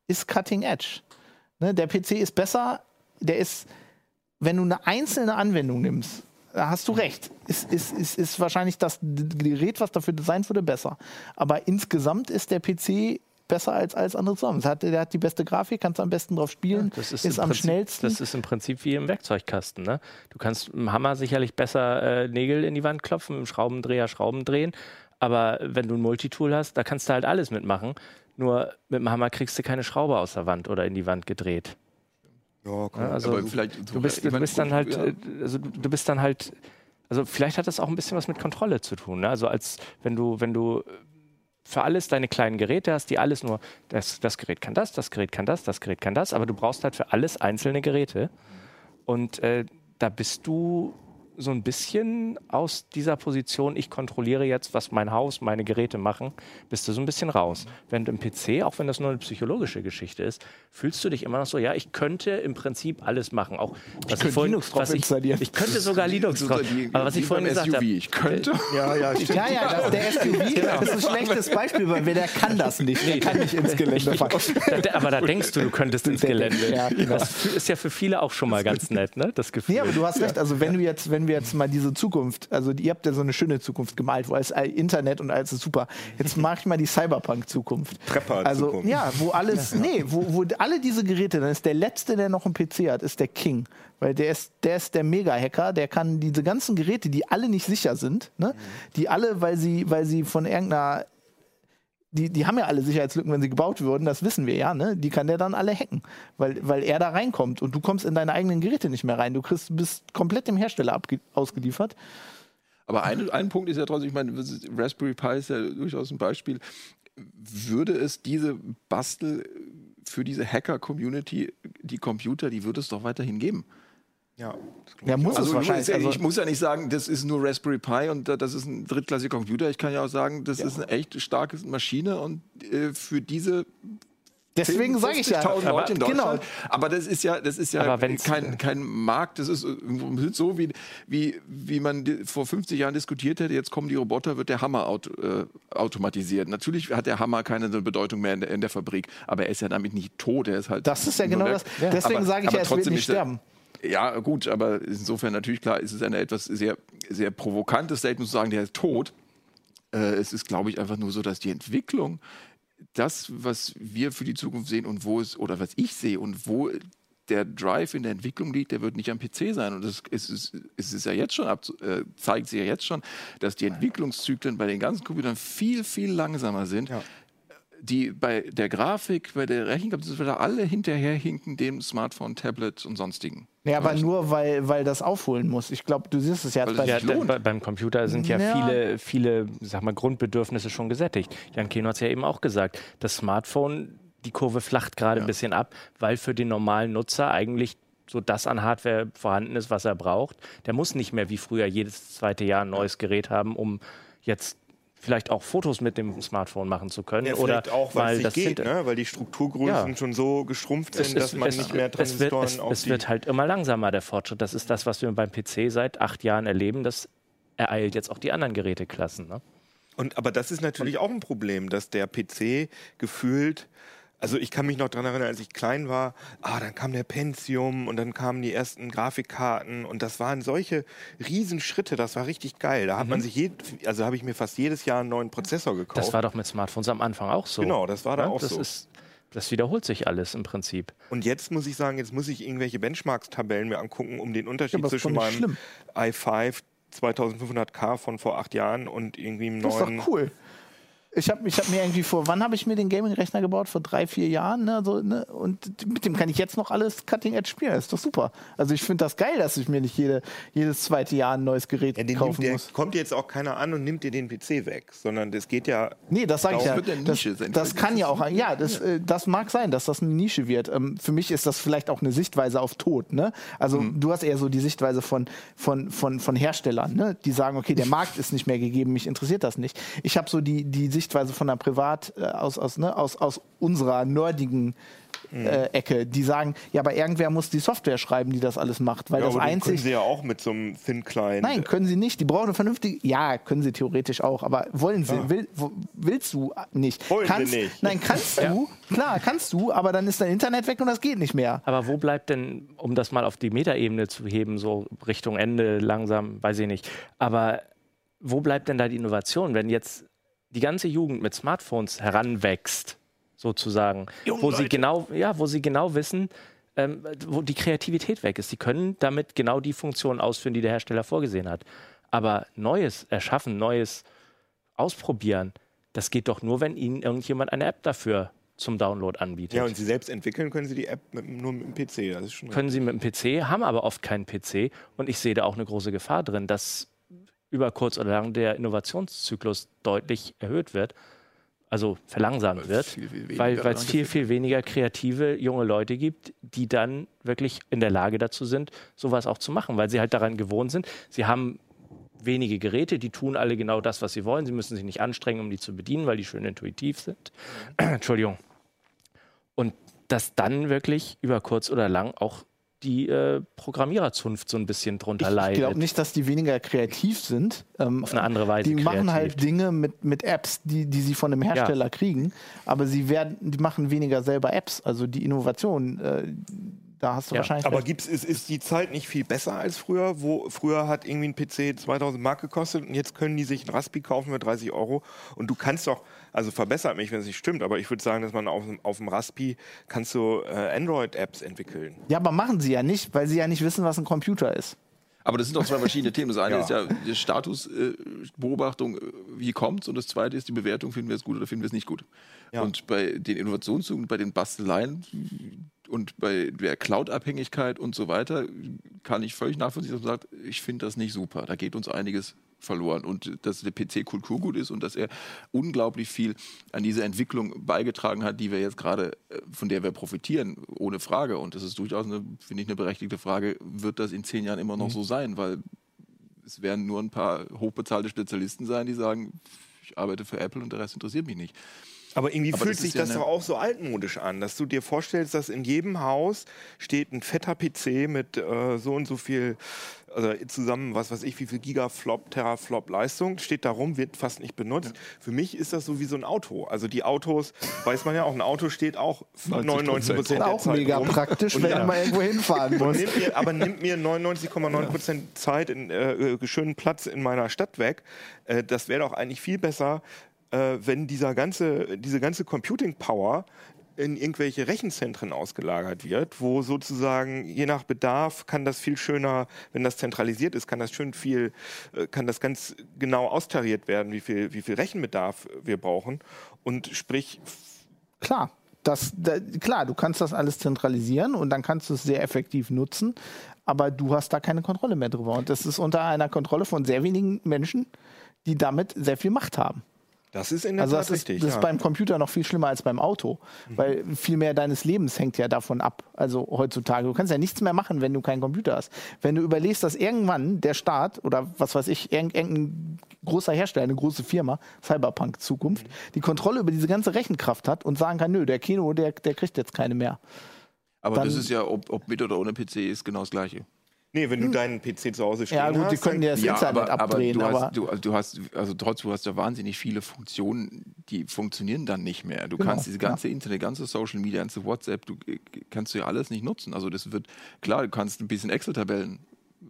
ist Cutting Edge. Ne, der PC ist besser, der ist, wenn du eine einzelne Anwendung nimmst, da hast du recht. Ist, ist, ist, ist wahrscheinlich das Gerät, was dafür designt wurde, besser. Aber insgesamt ist der PC besser als alles andere zusammen. Hat, der hat die beste Grafik, kannst am besten drauf spielen, Das ist, ist, im am Prinzip, schnellsten. Das ist im Prinzip wie im Werkzeugkasten. Ne? Du kannst mit dem Hammer sicherlich besser äh, Nägel in die Wand klopfen, mit dem Schraubendreher Schrauben drehen. Aber wenn du ein Multitool hast, da kannst du halt alles mitmachen. Nur mit dem Hammer kriegst du keine Schraube aus der Wand oder in die Wand gedreht. Ja, komm. Also aber vielleicht du bist, du bist dann halt, äh, also du, du bist dann halt, also vielleicht hat das auch ein bisschen was mit Kontrolle zu tun. Ne? Also als wenn du, wenn du für alles deine kleinen Geräte hast, die alles nur, das, das Gerät kann das, das Gerät kann das, das Gerät kann das, aber du brauchst halt für alles einzelne Geräte. Und äh, da bist du so ein bisschen aus dieser Position, ich kontrolliere jetzt, was mein Haus, meine Geräte machen, bist du so ein bisschen raus. Während im PC, auch wenn das nur eine psychologische Geschichte ist, fühlst du dich immer noch so, ja, ich könnte im Prinzip alles machen. Auch was könnte Linux drauf was ich, installieren. ich könnte sogar Linux drauf. Aber was ich vorhin gesagt SUV. habe, Ich könnte. ja, ja, stimmt. ja, ja, das, der SUV das ist ein schlechtes Beispiel, weil wer der kann das nicht. Der kann nicht ins Gelände fahren. aber da denkst du, du könntest ins Gelände. Ja, genau. Das ist ja für viele auch schon mal ganz nett, ne? Das Gefühl. Nee, aber du hast recht. Also wenn du jetzt, wenn wir jetzt mal diese Zukunft, also ihr habt ja so eine schöne Zukunft gemalt, wo alles all- Internet und alles ist super. Jetzt mach ich mal die Cyberpunk-Zukunft. Also Prepper-Zukunft. ja, wo alles, nee, wo, wo alle diese Geräte, dann ist der letzte, der noch einen PC hat, ist der King, weil der ist, der ist der Mega-Hacker, der kann diese ganzen Geräte, die alle nicht sicher sind, ne, die alle, weil sie, weil sie von irgendeiner die, die haben ja alle Sicherheitslücken, wenn sie gebaut würden, das wissen wir ja, ne? Die kann der dann alle hacken, weil, weil er da reinkommt und du kommst in deine eigenen Geräte nicht mehr rein. Du kriegst, bist komplett dem Hersteller ausgeliefert. Aber ein, ein Punkt ist ja trotzdem, ich meine, Raspberry Pi ist ja durchaus ein Beispiel. Würde es diese Bastel für diese Hacker-Community, die Computer, die würde es doch weiterhin geben. Ja, Ja, muss es Also, wahrscheinlich. ich, Also, ich muss ja nicht sagen, das ist nur Raspberry Pi und äh, das ist ein drittklassiger Computer. Ich kann ja auch sagen, das ist eine echt starke Maschine und äh, für diese deswegen sage ich ja. 50.000 Leute in genau. Aber das ist ja, das ist ja Aber kein, kein Markt. Das ist irgendwo so, wie, wie, wie man vor 50 Jahren diskutiert hätte. Jetzt kommen die Roboter, wird der Hammer auto, äh, automatisiert. Natürlich hat der Hammer keine Bedeutung mehr in der, in der Fabrik, aber er ist ja damit nicht tot. Er ist halt Das ist ja genau weg. das. Deswegen Aber- sage ich aber ja, es wird nicht er- sterben. Ja, gut, aber insofern natürlich klar, ist es eine etwas sehr, sehr provokantes Statement zu sagen, der ist tot. Äh, es ist, glaube ich, einfach nur so, dass die Entwicklung, das, was wir für die Zukunft sehen und wo es, oder was ich sehe und wo der Drive in der Entwicklung liegt, der wird nicht am PC sein. Und es ist, ist, ist ja jetzt schon, ab, äh, zeigt sich ja jetzt schon, dass die Entwicklungszyklen bei den ganzen Computern viel, viel langsamer sind. Ja. Die bei der Grafik, bei der Rechenkapazitet, alle hinterherhinken dem Smartphone, Tablet und sonstigen. Ja, aber nur, weil, weil das aufholen muss. Ich glaube, du siehst es ja bei Ja, da, beim Computer sind ja, Ja. viele, viele, sag mal, Grundbedürfnisse schon gesättigt. Jan Keno hat es ja eben auch gesagt. Das Smartphone, die Kurve flacht gerade ein bisschen ab, weil für den normalen Nutzer eigentlich so das an Hardware vorhanden ist, was er braucht. Der muss nicht mehr wie früher jedes zweite Jahr ein neues Gerät haben, um jetzt vielleicht auch Fotos mit dem Smartphone machen zu können. Ja, oder auch, weil es geht, ne? weil die Strukturgrößen Ja. schon so geschrumpft sind, dass man nicht mehr es wird, Transistoren es, auf es die... wird halt immer langsamer, der Fortschritt. Das ist das, was wir beim PC seit acht Jahren erleben. Das ereilt jetzt auch die anderen Geräteklassen. Ne? Und, aber das ist natürlich auch ein Problem, dass der PC gefühlt Also ich kann mich noch daran erinnern, als ich klein war, ah, dann kam der Pentium und dann kamen die ersten Grafikkarten und das waren solche Riesenschritte, das war richtig geil. Da hat man sich, jed, also habe ich mir fast jedes Jahr einen neuen Prozessor gekauft. Das war doch mit Smartphones am Anfang auch so. Genau, das war da Ja, auch das so. Ist, das wiederholt sich alles im Prinzip. Und jetzt muss ich sagen, jetzt muss ich irgendwelche Benchmarks-Tabellen mir angucken, um den Unterschied ist zwischen meinem i5 2500K von vor acht Jahren und irgendwie einem Das ist neuen. doch cool. Ich habe ich hab mir irgendwie vor, wann habe ich mir den Gaming-Rechner gebaut? Vor drei, vier Jahren. Ne? So, ne? Und mit dem kann ich jetzt noch alles Cutting-Edge spielen. Das ist doch super. Also ich finde das geil, dass ich mir nicht jede, jedes zweite Jahr ein neues Gerät Ja, den nimmt, kaufen der muss. kommt jetzt auch keiner an und nimmt dir den PC weg, sondern das geht ja. Nee, das sage ich ja. Das, Nische sein. das kann ja auch, ja, das, äh, das mag sein, dass das eine Nische wird. Ähm, für mich ist das vielleicht auch eine Sichtweise auf Tod. Ne? Also Mhm. du hast eher so die Sichtweise von, von, von, von Herstellern, ne? die sagen, okay, der Markt ist nicht mehr gegeben, mich interessiert das nicht. Ich habe so die, die Sichtweise von der Privat, äh, aus, aus, ne? aus, aus unserer nerdigen Mhm. äh, Ecke, die sagen, ja, aber irgendwer muss die Software schreiben, die das alles macht, weil ja, das den können einzig sie ja auch mit so einem Thin Client. Nein, können sie nicht. Die brauchen eine vernünftige. Ja, können sie theoretisch auch, aber wollen sie? Will, willst du nicht? Wollen kannst, nicht. Nein, kannst du. Klar, kannst du, aber dann ist dein Internet weg und das geht nicht mehr. Aber wo bleibt denn, um das mal auf die Metaebene zu heben, so Richtung Ende langsam, weiß ich nicht. Aber wo bleibt denn da die Innovation, wenn jetzt die ganze Jugend mit Smartphones heranwächst, sozusagen, wo sie genau, ja, wo sie genau wissen, ähm, wo die Kreativität weg ist. Sie können damit genau die Funktion ausführen, die der Hersteller vorgesehen hat. Aber Neues erschaffen, Neues ausprobieren, das geht doch nur, wenn ihnen irgendjemand eine App dafür zum Download anbietet. Ja, und sie selbst entwickeln können sie die App mit, nur mit dem PC. Das ist schon können sie mit dem PC, haben aber oft keinen PC. Und ich sehe da auch eine große Gefahr drin, dass über kurz oder lang der Innovationszyklus deutlich erhöht wird, also verlangsamt wird, viel, viel weil es viel, viel weniger kreative junge Leute gibt, die dann wirklich in der Lage dazu sind, sowas auch zu machen, weil sie halt daran gewohnt sind. Sie haben wenige Geräte, die tun alle genau das, was sie wollen. Sie müssen sich nicht anstrengen, um die zu bedienen, weil die schön intuitiv sind. Entschuldigung. Und dass dann wirklich über kurz oder lang auch die äh, Programmiererzunft so ein bisschen drunter Ich, ich leidet. glaube nicht, dass die weniger kreativ sind. Ähm, Auf eine andere Weise Die machen kreativ. halt Dinge mit, mit Apps, die, die sie von dem Hersteller kriegen, aber sie werden, die machen weniger selber Apps. Also die Innovation, äh, da hast du Ja, wahrscheinlich. Aber gibt's, ist, ist die Zeit nicht viel besser als früher? Wo früher hat irgendwie ein PC 2000 Mark gekostet und jetzt können die sich ein Raspi kaufen für 30 Euro. Und du kannst doch, also verbessert mich, wenn es nicht stimmt, aber ich würde sagen, dass man auf, dem- auf dem Raspi kannst du äh, Android-Apps entwickeln. ja, aber machen sie ja nicht, weil sie ja nicht wissen, was ein Computer ist. Aber das sind doch zwei verschiedene Themen. Das eine Ja. ist ja die Statusbeobachtung, äh, wie kommt's, und das zweite ist die Bewertung, finden wir es gut oder finden wir es nicht gut. Ja. Und bei den Innovationszügen, bei den Basteleien und bei der Cloud-Abhängigkeit und so weiter kann ich völlig nachvollziehen, dass man sagt, ich finde das nicht super. Da geht uns einiges verloren. Und dass der PC Kulturgut ist und dass er unglaublich viel an diese Entwicklung beigetragen hat, die wir jetzt gerade, äh, von der wir profitieren, ohne Frage. Und das ist durchaus, eine, finde ich, eine berechtigte Frage, wird das in zehn Jahren immer noch so sein? Weil es werden nur ein paar hochbezahlte Spezialisten sein, die sagen, ich arbeite für Apple und der Rest interessiert mich nicht. Aber irgendwie Aber fühlt das sich ja das doch auch so altmodisch an, dass du dir vorstellst, dass in jedem Haus steht ein fetter PC mit äh, so und so viel, also zusammen, was weiß ich, wie viel Gigaflop, Teraflop Leistung, steht da rum, wird fast nicht benutzt. Für mich ist das so wie so ein Auto. Also die Autos, weiß man ja auch, ein Auto steht auch 99 Prozent der Auch Zeit mega rum. praktisch, Und wenn ja. mal irgendwo hinfahren Und musst. nimmt mir, aber nimmt mir 99,9 Prozent Zeit in äh, äh, schönen Platz in meiner Stadt weg. Äh, das wäre doch eigentlich viel besser, äh, wenn dieser ganze, diese ganze Computing Power in irgendwelche Rechenzentren ausgelagert wird, wo sozusagen je nach Bedarf kann das viel schöner, wenn das zentralisiert ist, kann das schön viel, äh, kann das ganz genau austariert werden, wie viel, wie viel Rechenbedarf wir brauchen. Und sprich, Klar. Das, da, klar, du kannst das alles zentralisieren und dann kannst du es sehr effektiv nutzen, aber du hast da keine Kontrolle mehr drüber. Und das ist unter einer Kontrolle von sehr wenigen Menschen, die damit sehr viel Macht haben. Das ist in der Also Tat das ist, richtig. das ja. ist beim Computer noch viel schlimmer als beim Auto, weil viel mehr deines Lebens hängt ja davon ab. Also heutzutage, du kannst ja nichts mehr machen, wenn du keinen Computer hast. Wenn du überlegst, dass irgendwann der Staat oder was weiß ich, irgend- irgendein großer Hersteller, eine große Firma, Cyberpunk Zukunft, die Kontrolle über diese ganze Rechenkraft hat und sagen kann, nö, der Kino, der, der kriegt jetzt keine mehr. Aber Dann- das ist ja, ob, ob mit oder ohne PC, ist genau das Gleiche. Nee, wenn du deinen PC zu Hause stehen Ja, gut, die hast, können dann- ja das Internet abdrehen, du, aber, hast, du, also du hast, also trotzdem, du hast ja wahnsinnig viele Funktionen, die funktionieren dann nicht mehr. Du Genau, kannst diese ganze Internet, ganze Social Media, ganze WhatsApp, du äh, kannst du ja alles nicht nutzen. Also das wird, klar, du kannst ein bisschen Excel-Tabellen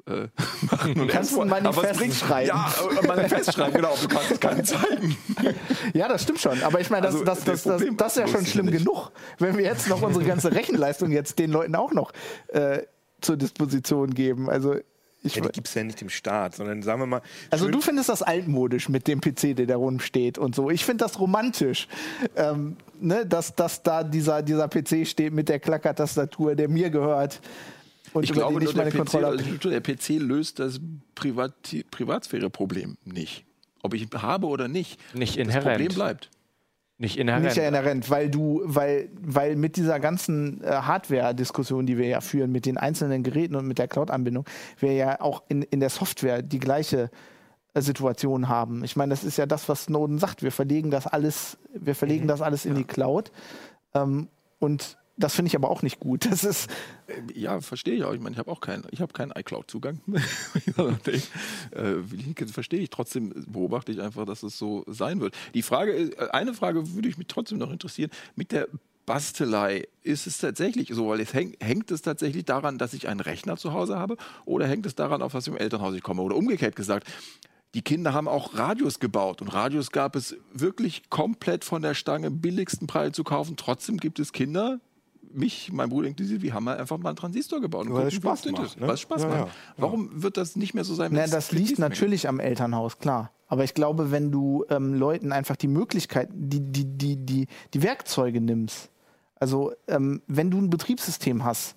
äh, machen. Und kannst ein Export- aber Manifest bringt- schreiben. Ja, ein Manifest schreiben, genau. aber Du kannst es keinem zeigen. ja, das stimmt schon. Aber ich meine, das, Also, das, das, das, das ist ja schon schlimm nicht. genug, wenn wir jetzt noch unsere ganze Rechenleistung jetzt den Leuten auch noch äh, zur Disposition geben. Also ich, Ja, die gibt es ja nicht im Staat, sondern sagen wir mal. Also du findest das altmodisch mit dem PC, der da rumsteht und so. Ich finde das romantisch, ähm, ne, dass, dass da dieser, dieser PC steht mit der Klackertastatur, der mir gehört und Ich über glaube, ich meine der, PC, Kontrolle habe. also der PC löst das Privati Privatsphäre-Problem nicht. Ob ich habe oder nicht. Nicht Das inhärent. Problem bleibt. Nicht inhärent. Nicht inhärent, weil du, weil, weil mit dieser ganzen äh, Hardware-Diskussion, die wir ja führen, mit den einzelnen Geräten und mit der Cloud-Anbindung, wir ja auch in, in der Software die gleiche äh, Situation haben. Ich meine, das ist ja das, was Snowden sagt. Wir verlegen das alles, wir verlegen das alles in die Cloud. Ähm, und das finde ich aber auch nicht gut. Das ist, Ja, verstehe ich auch. Ich meine, ich habe auch keinen, ich habe keinen iCloud-Zugang. äh, verstehe ich. Trotzdem beobachte ich einfach, dass es so sein wird. Die Frage, äh, eine Frage würde ich mich trotzdem noch interessieren. Mit der Bastelei ist es tatsächlich so, weil es hängt, hängt es tatsächlich daran, dass ich einen Rechner zu Hause habe oder hängt es daran, auf was im Elternhaus ich komme? Oder umgekehrt gesagt, die Kinder haben auch Radios gebaut und Radios gab es wirklich komplett von der Stange billigsten Preis zu kaufen. Trotzdem gibt es Kinder, mich, mein Bruder inklusive, wir haben halt einfach mal einen Transistor gebaut. und Weil es gucken, was Spaß das macht, ne? Es Spaß Ja, macht. ja, ja. Warum wird das nicht mehr so sein? Na, das liegt natürlich am Elternhaus, klar. Aber ich glaube, wenn du ähm, Leuten einfach die Möglichkeit, die, die, die, die, die Werkzeuge nimmst, also ähm, wenn du ein Betriebssystem hast,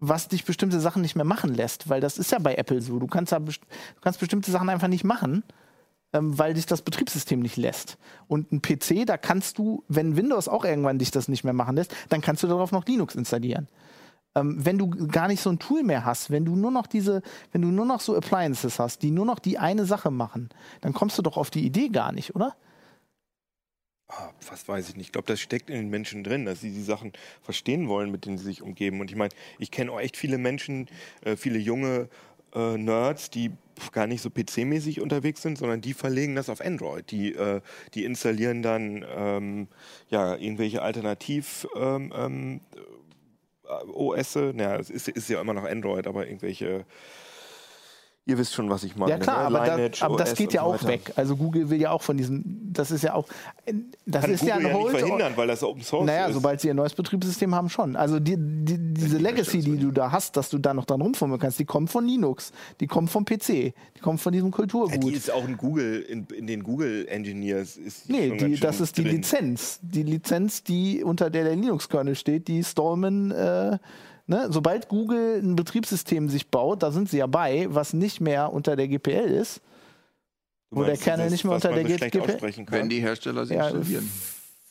was dich bestimmte Sachen nicht mehr machen lässt, weil das ist ja bei Apple so. Du kannst, ja best- du kannst bestimmte Sachen einfach nicht machen, ähm, weil dich das Betriebssystem nicht lässt. Und ein PC, da kannst du, wenn Windows auch irgendwann dich das nicht mehr machen lässt, dann kannst du darauf noch Linux installieren ähm, wenn du gar nicht so ein Tool mehr hast, wenn du nur noch diese, wenn du nur noch so Appliances hast, die nur noch die eine Sache machen, dann kommst du doch auf die Idee gar nicht, oder? Ah, was weiß ich nicht. Ich glaube, das steckt in den Menschen drin, dass sie die Sachen verstehen wollen, mit denen sie sich umgeben. Und ich meine, ich kenne auch echt viele Menschen, äh, viele junge äh, Nerds, die gar nicht so PC-mäßig unterwegs sind, sondern die verlegen das auf Android. Die, äh, die installieren dann ähm, ja, irgendwelche Alternativ- ähm, ähm, äh, OS, naja, es ist, ist ja immer noch Android, aber irgendwelche, ihr wisst schon, was ich meine. Ja klar, ne? aber, da, aber das geht ja so auch weg. Also Google will ja auch von diesem, das ist ja auch, das Kann ist Google ja ein ja nicht verhindern, weil das Open Source naja, ist. sobald sie ihr neues Betriebssystem haben, schon. Also die, die, diese Legacy, die du da hast, dass du da noch dran rumfummeln kannst, die kommt von Linux, die kommt vom PC, die kommt von diesem Ja, Kulturgut. die ist auch in Google, in, in den Google Engineers ist Nee, schon die, das ist die drin. Lizenz. Die Lizenz, die unter der der Linux-Kernel steht, die Stallman, äh, ne? sobald Google ein Betriebssystem sich baut, da sind sie ja bei, was nicht mehr unter der GPL ist. Du wo der Kernel nicht mehr unter der GPL kann. Wenn die Hersteller sie Ja, installieren,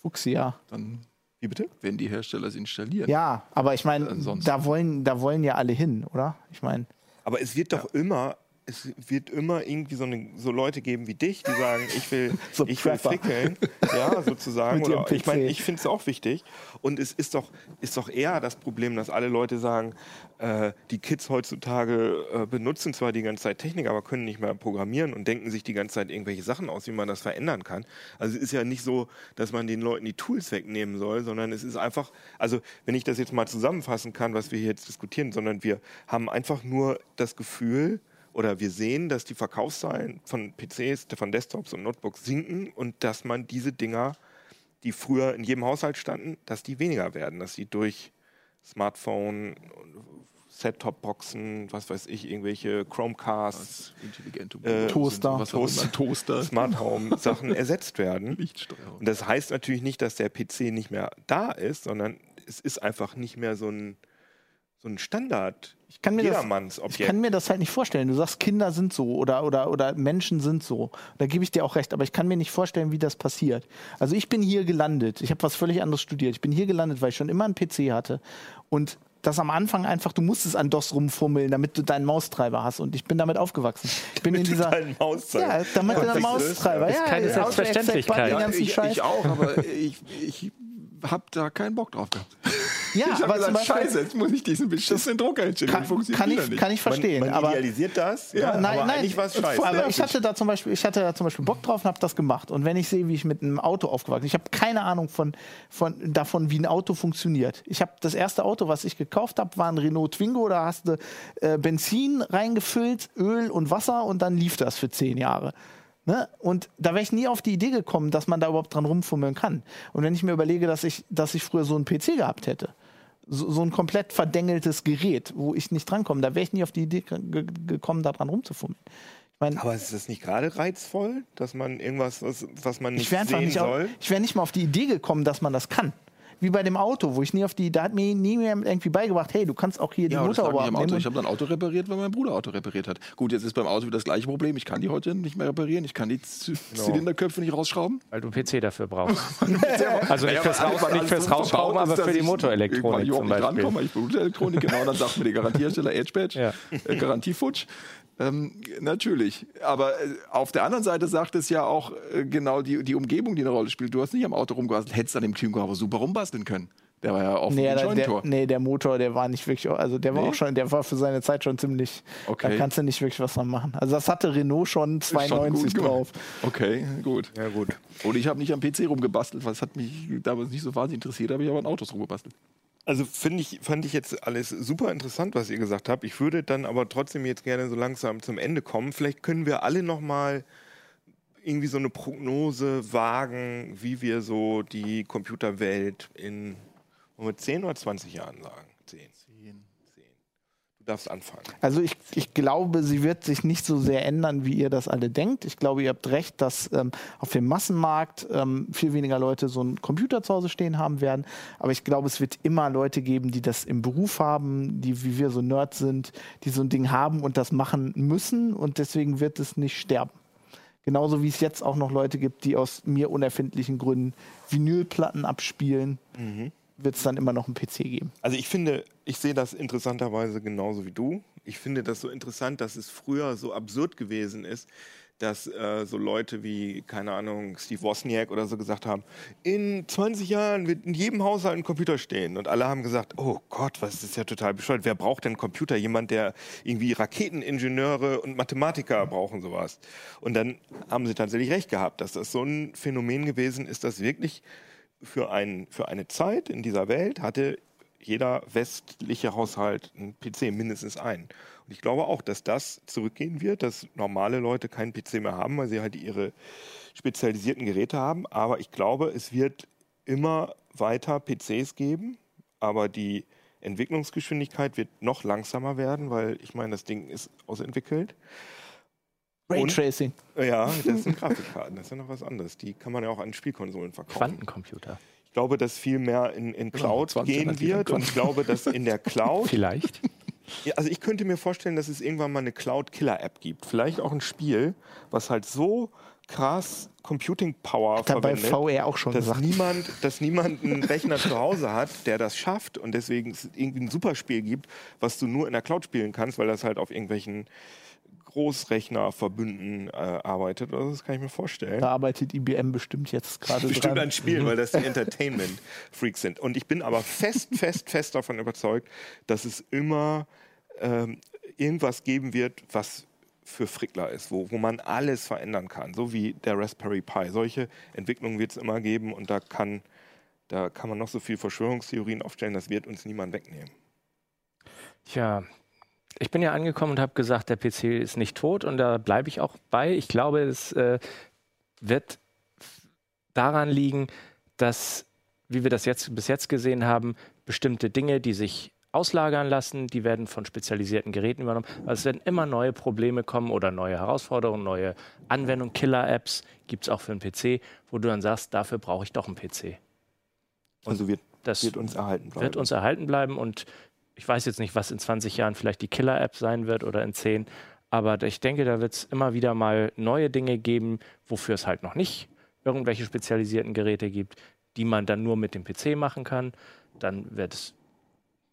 Fuchsia. dann, Wie bitte? wenn die Hersteller sie installieren. Ja, aber ich meine, da wollen, da wollen ja alle hin, oder? Ich meine, Aber es wird doch immer, es wird immer irgendwie so, eine, so Leute geben wie dich, die sagen, ich will, So ich will frickeln, ja, sozusagen. Oder, ich meine, ich finde es auch wichtig. Und es ist doch, ist doch eher das Problem, dass alle Leute sagen, äh, die Kids heutzutage äh, benutzen zwar die ganze Zeit Technik, aber können nicht mehr programmieren und denken sich die ganze Zeit irgendwelche Sachen aus, wie man das verändern kann. Also es ist ja nicht so, dass man den Leuten die Tools wegnehmen soll, sondern es ist einfach, also wenn ich das jetzt mal zusammenfassen kann, was wir hier jetzt diskutieren, sondern wir haben einfach nur das Gefühl, oder wir sehen, dass die Verkaufszahlen von PCs, von Desktops und Notebooks sinken und dass man diese Dinger, die früher in jedem Haushalt standen, dass die weniger werden, dass sie durch Smartphone, Set-Top-Boxen, was weiß ich, irgendwelche Chromecasts, Intelligente Äh, Toaster. immer, Toaster, Smart Home-Sachen ersetzt werden. Und das heißt natürlich nicht, dass der PC nicht mehr da ist, sondern es ist einfach nicht mehr so ein, so ein Standard. ich kann mir das, ich kann mir das halt nicht vorstellen. Du sagst, Kinder sind so oder, oder, oder Menschen sind so. Da gebe ich dir auch recht, aber ich kann mir nicht vorstellen, wie das passiert. Also ich bin hier gelandet. Ich habe was völlig anderes studiert. Ich bin hier gelandet, weil ich schon immer einen PC hatte. Und das am Anfang einfach, du musstest an DOS rumfummeln, damit du deinen Maustreiber hast. Und ich bin damit aufgewachsen. Ich bin in dieser. Deinen Mauszeiger. Ja, damit Ja, das ist- Maustreiber. ist Ja, keine Auto-Exec, Selbstverständlichkeit. Ja, ich, ich auch, aber ich, ich habe da keinen Bock drauf gehabt. Ja, ich aber zum gesagt, Beispiel- scheiße, jetzt muss ich diesen beschissenen Drucker installieren. Kann, Funktioniert kann, ich, nicht. kann ich verstehen. man, man aber idealisiert das, Ja, aber nein, nein, eigentlich war es scheiße. aber ich hatte da zum Beispiel, ich hatte da zum Beispiel Bock drauf und habe das gemacht. Und wenn ich sehe, wie ich mit einem Auto aufgewachsen bin, ich habe keine Ahnung von, von, davon, wie ein Auto funktioniert. Ich habe das erste Auto, was ich gekauft habe, war ein Renault Twingo. Da hast du äh, Benzin reingefüllt, Öl und Wasser und dann lief das für zehn Jahre. Ne? Und da wäre ich nie auf die Idee gekommen, dass man da überhaupt dran rumfummeln kann. Und wenn ich mir überlege, dass ich, dass ich früher so einen PC gehabt hätte, so, so ein komplett verdengeltes Gerät, wo ich nicht drankomme, da wäre ich nie auf die Idee ge ge gekommen, da dran rumzufummeln. Ich meine, aber ist das nicht gerade reizvoll, dass man irgendwas, was, was man nicht ich sehen nicht auf, soll? ich wäre nicht mal auf die Idee gekommen, dass man das kann. Wie bei dem Auto, wo ich nie auf die, da hat mir nie mehr irgendwie beigebracht, hey, du kannst auch hier die Ja, aber am Auto. abnehmen. Ich habe dann Auto repariert, weil mein Bruder Auto repariert hat. Gut, jetzt ist beim Auto wieder das gleiche Problem. Ich kann die heute nicht mehr reparieren. Ich kann die Z Genau. Zylinderköpfe nicht rausschrauben. Weil du einen PC dafür brauchst. also nicht fürs, aber Raus, nicht fürs Rausschrauben, aber für die Motorelektronik ich zum nicht Beispiel. rankomme. Ich bin Motorelektronik, genau. Dann sagt mir der Garantiehersteller Edge Badge, Ja. äh, Garantiefutsch. Ähm, natürlich. Aber äh, auf der anderen Seite sagt es ja auch äh, genau die, die Umgebung, die eine Rolle spielt. Du hast nicht am Auto rumgebastelt, hättest an dem Chiemgau aber super rumbasteln können. Der war ja offen Nee, ein der, nee, der Motor, der war nicht wirklich, also der war Nee? auch schon, der war für seine Zeit schon ziemlich, Okay. da kannst du nicht wirklich was dran machen. Also das hatte Renault schon Ist schon 92 gut gemacht. drauf. Okay, gut. Ja, gut. Und ich habe nicht am PC rumgebastelt, weil es hat mich damals nicht so wahnsinnig interessiert, aber ich habe an Autos rumgebastelt. Also finde ich, fand ich jetzt alles super interessant, was ihr gesagt habt. Ich würde dann aber trotzdem jetzt gerne so langsam zum Ende kommen. Vielleicht können wir alle noch mal irgendwie so eine Prognose wagen, wie wir so die Computerwelt in wollen wir 10 oder 20 Jahren sagen. 10. 10. Du darfst anfangen. Also ich, ich glaube, sie wird sich nicht so sehr ändern, wie ihr das alle denkt. Ich glaube, ihr habt recht, dass ähm, auf dem Massenmarkt ähm, viel weniger Leute so einen Computer zu Hause stehen haben werden. Aber ich glaube, es wird immer Leute geben, die das im Beruf haben, die wie wir so Nerds sind, die so ein Ding haben und das machen müssen. Und deswegen wird es nicht sterben. Genauso wie es jetzt auch noch Leute gibt, die aus mir unerfindlichen Gründen Vinylplatten abspielen, wird es dann immer noch einen PC geben. Also ich finde, ich sehe das interessanterweise genauso wie du. Ich finde das so interessant, dass es früher so absurd gewesen ist, dass äh, so Leute wie, keine Ahnung, Steve Wozniak oder so gesagt haben, in 20 Jahren wird in jedem Haushalt ein Computer stehen. Und alle haben gesagt, oh Gott, was ist ja total bescheuert. Wer braucht denn Computer? Jemand, der irgendwie Raketeningenieure und Mathematiker brauchen sowas. Und dann haben sie tatsächlich recht gehabt, dass das so ein Phänomen gewesen ist, das wirklich für, ein, für eine Zeit in dieser Welt hatte jeder westliche Haushalt einen PC, mindestens einen. Und ich glaube auch, dass das zurückgehen wird, dass normale Leute keinen PC mehr haben, weil sie halt ihre spezialisierten Geräte haben. Aber ich glaube, es wird immer weiter PCs geben, aber die Entwicklungsgeschwindigkeit wird noch langsamer werden, weil ich meine, das Ding ist ausentwickelt. Raytracing. Ja, das sind Grafikkarten, das ist ja noch was anderes. Die kann man ja auch an Spielkonsolen verkaufen. Quantencomputer. Ich glaube, dass viel mehr in, in Cloud 20 gehen wird. Und ich glaube, dass in der Cloud, Vielleicht. ja, also ich könnte mir vorstellen, dass es irgendwann mal eine Cloud-Killer-App gibt. Vielleicht auch ein Spiel, was halt so krass Computing Power Hat bei VR auch schon dass gesagt. niemand, dass niemand einen Rechner zu Hause hat, der das schafft und deswegen es irgendwie ein Superspiel gibt, was du nur in der Cloud spielen kannst, weil das halt auf irgendwelchen Großrechnerverbünden äh, arbeitet. Oder so, Das kann ich mir vorstellen. Da arbeitet IBM bestimmt jetzt gerade Bestimmt dran. ein Spiel, weil das die Entertainment-Freaks sind. Und ich bin aber fest, fest, fest davon überzeugt, dass es immer ähm, irgendwas geben wird, was für Frickler ist, wo, wo man alles verändern kann, so wie der Raspberry Pi. Solche Entwicklungen wird es immer geben und da kann, da kann man noch so viel Verschwörungstheorien aufstellen, das wird uns niemand wegnehmen. Tja, ich bin ja angekommen und habe gesagt, der PC ist nicht tot und da bleibe ich auch bei. Ich glaube, es äh, wird daran liegen, dass, wie wir das jetzt bis jetzt gesehen haben, bestimmte Dinge, die sich auslagern lassen, die werden von spezialisierten Geräten übernommen. Also es werden immer neue Probleme kommen oder neue Herausforderungen, neue Anwendungen, Killer-Apps gibt es auch für einen PC, wo du dann sagst, dafür brauche ich doch einen PC. Also wird, Das wird uns erhalten bleiben. wird uns erhalten bleiben und ich weiß jetzt nicht, was in 20 Jahren vielleicht die Killer-App sein wird oder in 10, aber ich denke, da wird es immer wieder mal neue Dinge geben, wofür es halt noch nicht irgendwelche spezialisierten Geräte gibt, die man dann nur mit dem PC machen kann. Dann wird es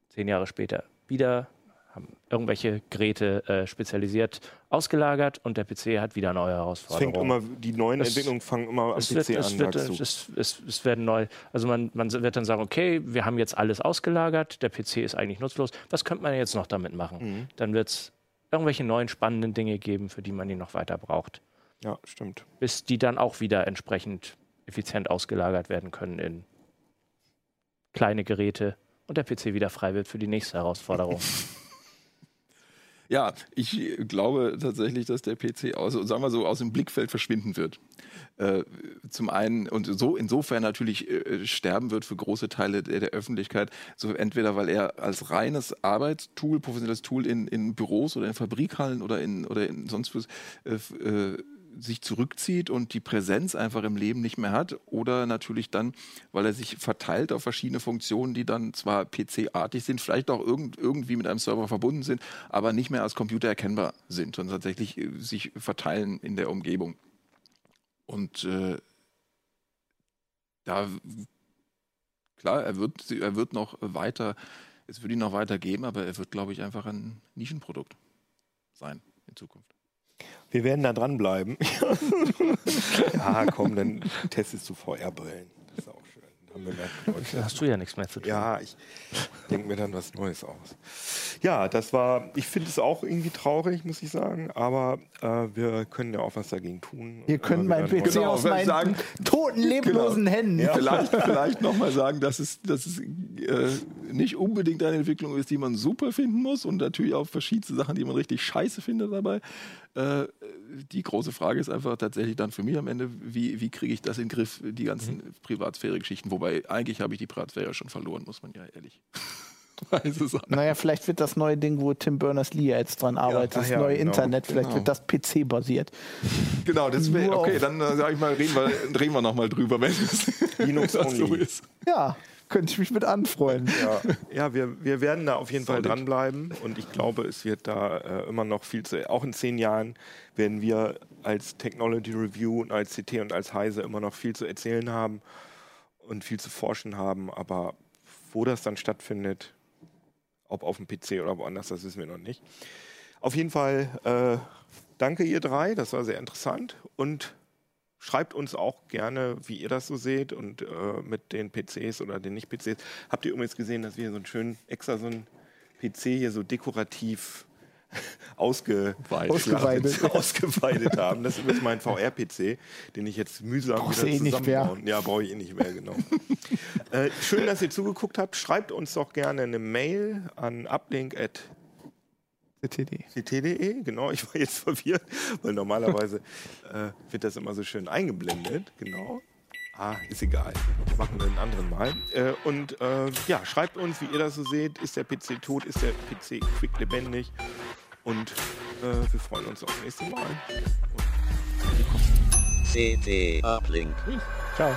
zehn Jahre später wieder haben irgendwelche Geräte äh, spezialisiert ausgelagert und der PC hat wieder neue Es Herausforderungen. fängt immer, die neuen Es- Entwicklungen fangen immer am es PC wird, es, an, wird, sagst du. es, es, es werden neu, also man, man wird dann sagen, okay, wir haben jetzt alles ausgelagert, der PC ist eigentlich nutzlos, was könnte man jetzt noch damit machen? Mhm. Dann wird es irgendwelche neuen spannenden Dinge geben, für die man ihn noch weiter braucht, Ja, stimmt. bis die dann auch wieder entsprechend effizient ausgelagert werden können in kleine Geräte und der PC wieder frei wird für die nächste Herausforderung. Ja, ich glaube tatsächlich, dass der PC aus, sagen wir so, aus dem Blickfeld verschwinden wird. Äh, zum einen und so insofern natürlich äh, sterben wird für große Teile der, der Öffentlichkeit, so entweder weil er als reines Arbeitstool, professionelles Tool in, in Büros oder in Fabrikhallen oder in oder in sonst was äh, äh, sich zurückzieht und die Präsenz einfach im Leben nicht mehr hat oder natürlich dann, weil er sich verteilt auf verschiedene Funktionen, die dann zwar PC-artig sind, vielleicht auch irgend, irgendwie mit einem Server verbunden sind, aber nicht mehr als Computer erkennbar sind und tatsächlich äh, sich verteilen in der Umgebung. Und äh, da, klar, er wird, er wird noch weiter, es wird ihn noch weiter geben, aber er wird, glaube ich, einfach ein Nischenprodukt sein in Zukunft. Wir werden da dranbleiben. ja, komm, dann testest du VR-Brillen. Das ist auch schön. Wir. Da hast du ja nichts mehr zu tun. Ja, ich denke mir dann was Neues aus. Ja, das war, ich finde es auch irgendwie traurig, muss ich sagen, aber äh, wir können ja auch was dagegen tun. Könnt Immer meinen wieder PC Genau, aus meinen sagen- toten, leblosen Händen. Vielleicht, vielleicht nochmal sagen, dass es, dass es äh, nicht unbedingt eine Entwicklung ist, die man super finden muss und natürlich auch verschiedenste Sachen, die man richtig scheiße findet dabei. Äh, die große Frage ist einfach tatsächlich dann für mich am Ende, wie, wie kriege ich das in den Griff, die ganzen Privatsphäre-Geschichten. Wobei eigentlich habe ich die Privatsphäre schon verloren, muss man ja ehrlich. Naja, vielleicht wird das neue Ding, wo Tim Berners-Lee jetzt dran arbeitet, ach das ja, neue genau, Internet, vielleicht genau. wird das PC-basiert. Genau, das wär, Nur okay, dann äh, sag ich mal, reden wir, reden wir nochmal drüber, wenn es Linux wenn das so ist. Ja, könnte ich mich mit anfreuen. Ja, ja wir, wir werden da auf jeden Fall Solid. dranbleiben und ich glaube, es wird da äh, immer noch viel zu, auch in zehn Jahren werden wir als Technology Review und als CT und als Heise immer noch viel zu erzählen haben und viel zu forschen haben, aber wo das dann stattfindet, ob auf dem PC oder woanders, das wissen wir noch nicht. Auf jeden Fall äh, danke ihr drei, das war sehr interessant und Schreibt uns auch gerne, wie ihr das so seht und äh, mit den PCs oder den Nicht-PCs. Habt ihr übrigens gesehen, dass wir so einen schönen, extra so einen PC hier so dekorativ ausge Ausgeweidet. ausgeweidet haben. Das ist übrigens mein VR-PC, den ich jetzt mühsam Brauchst wieder eh nicht mehr. zusammenbauen. Ja, brauche ich eh nicht mehr, genau. äh, schön, dass ihr zugeguckt habt. Schreibt uns doch gerne eine Mail an uplink@. ct.de, genau, ich war jetzt verwirrt, weil normalerweise äh, wird das immer so schön eingeblendet, genau. Ah, ist egal. Machen wir einen anderen Mal. Äh, und äh, ja, schreibt uns, wie ihr das so seht. Ist der PC tot? Ist der PC quick lebendig? Und äh, wir freuen uns aufs nächste Mal. CT Uplink. Ciao.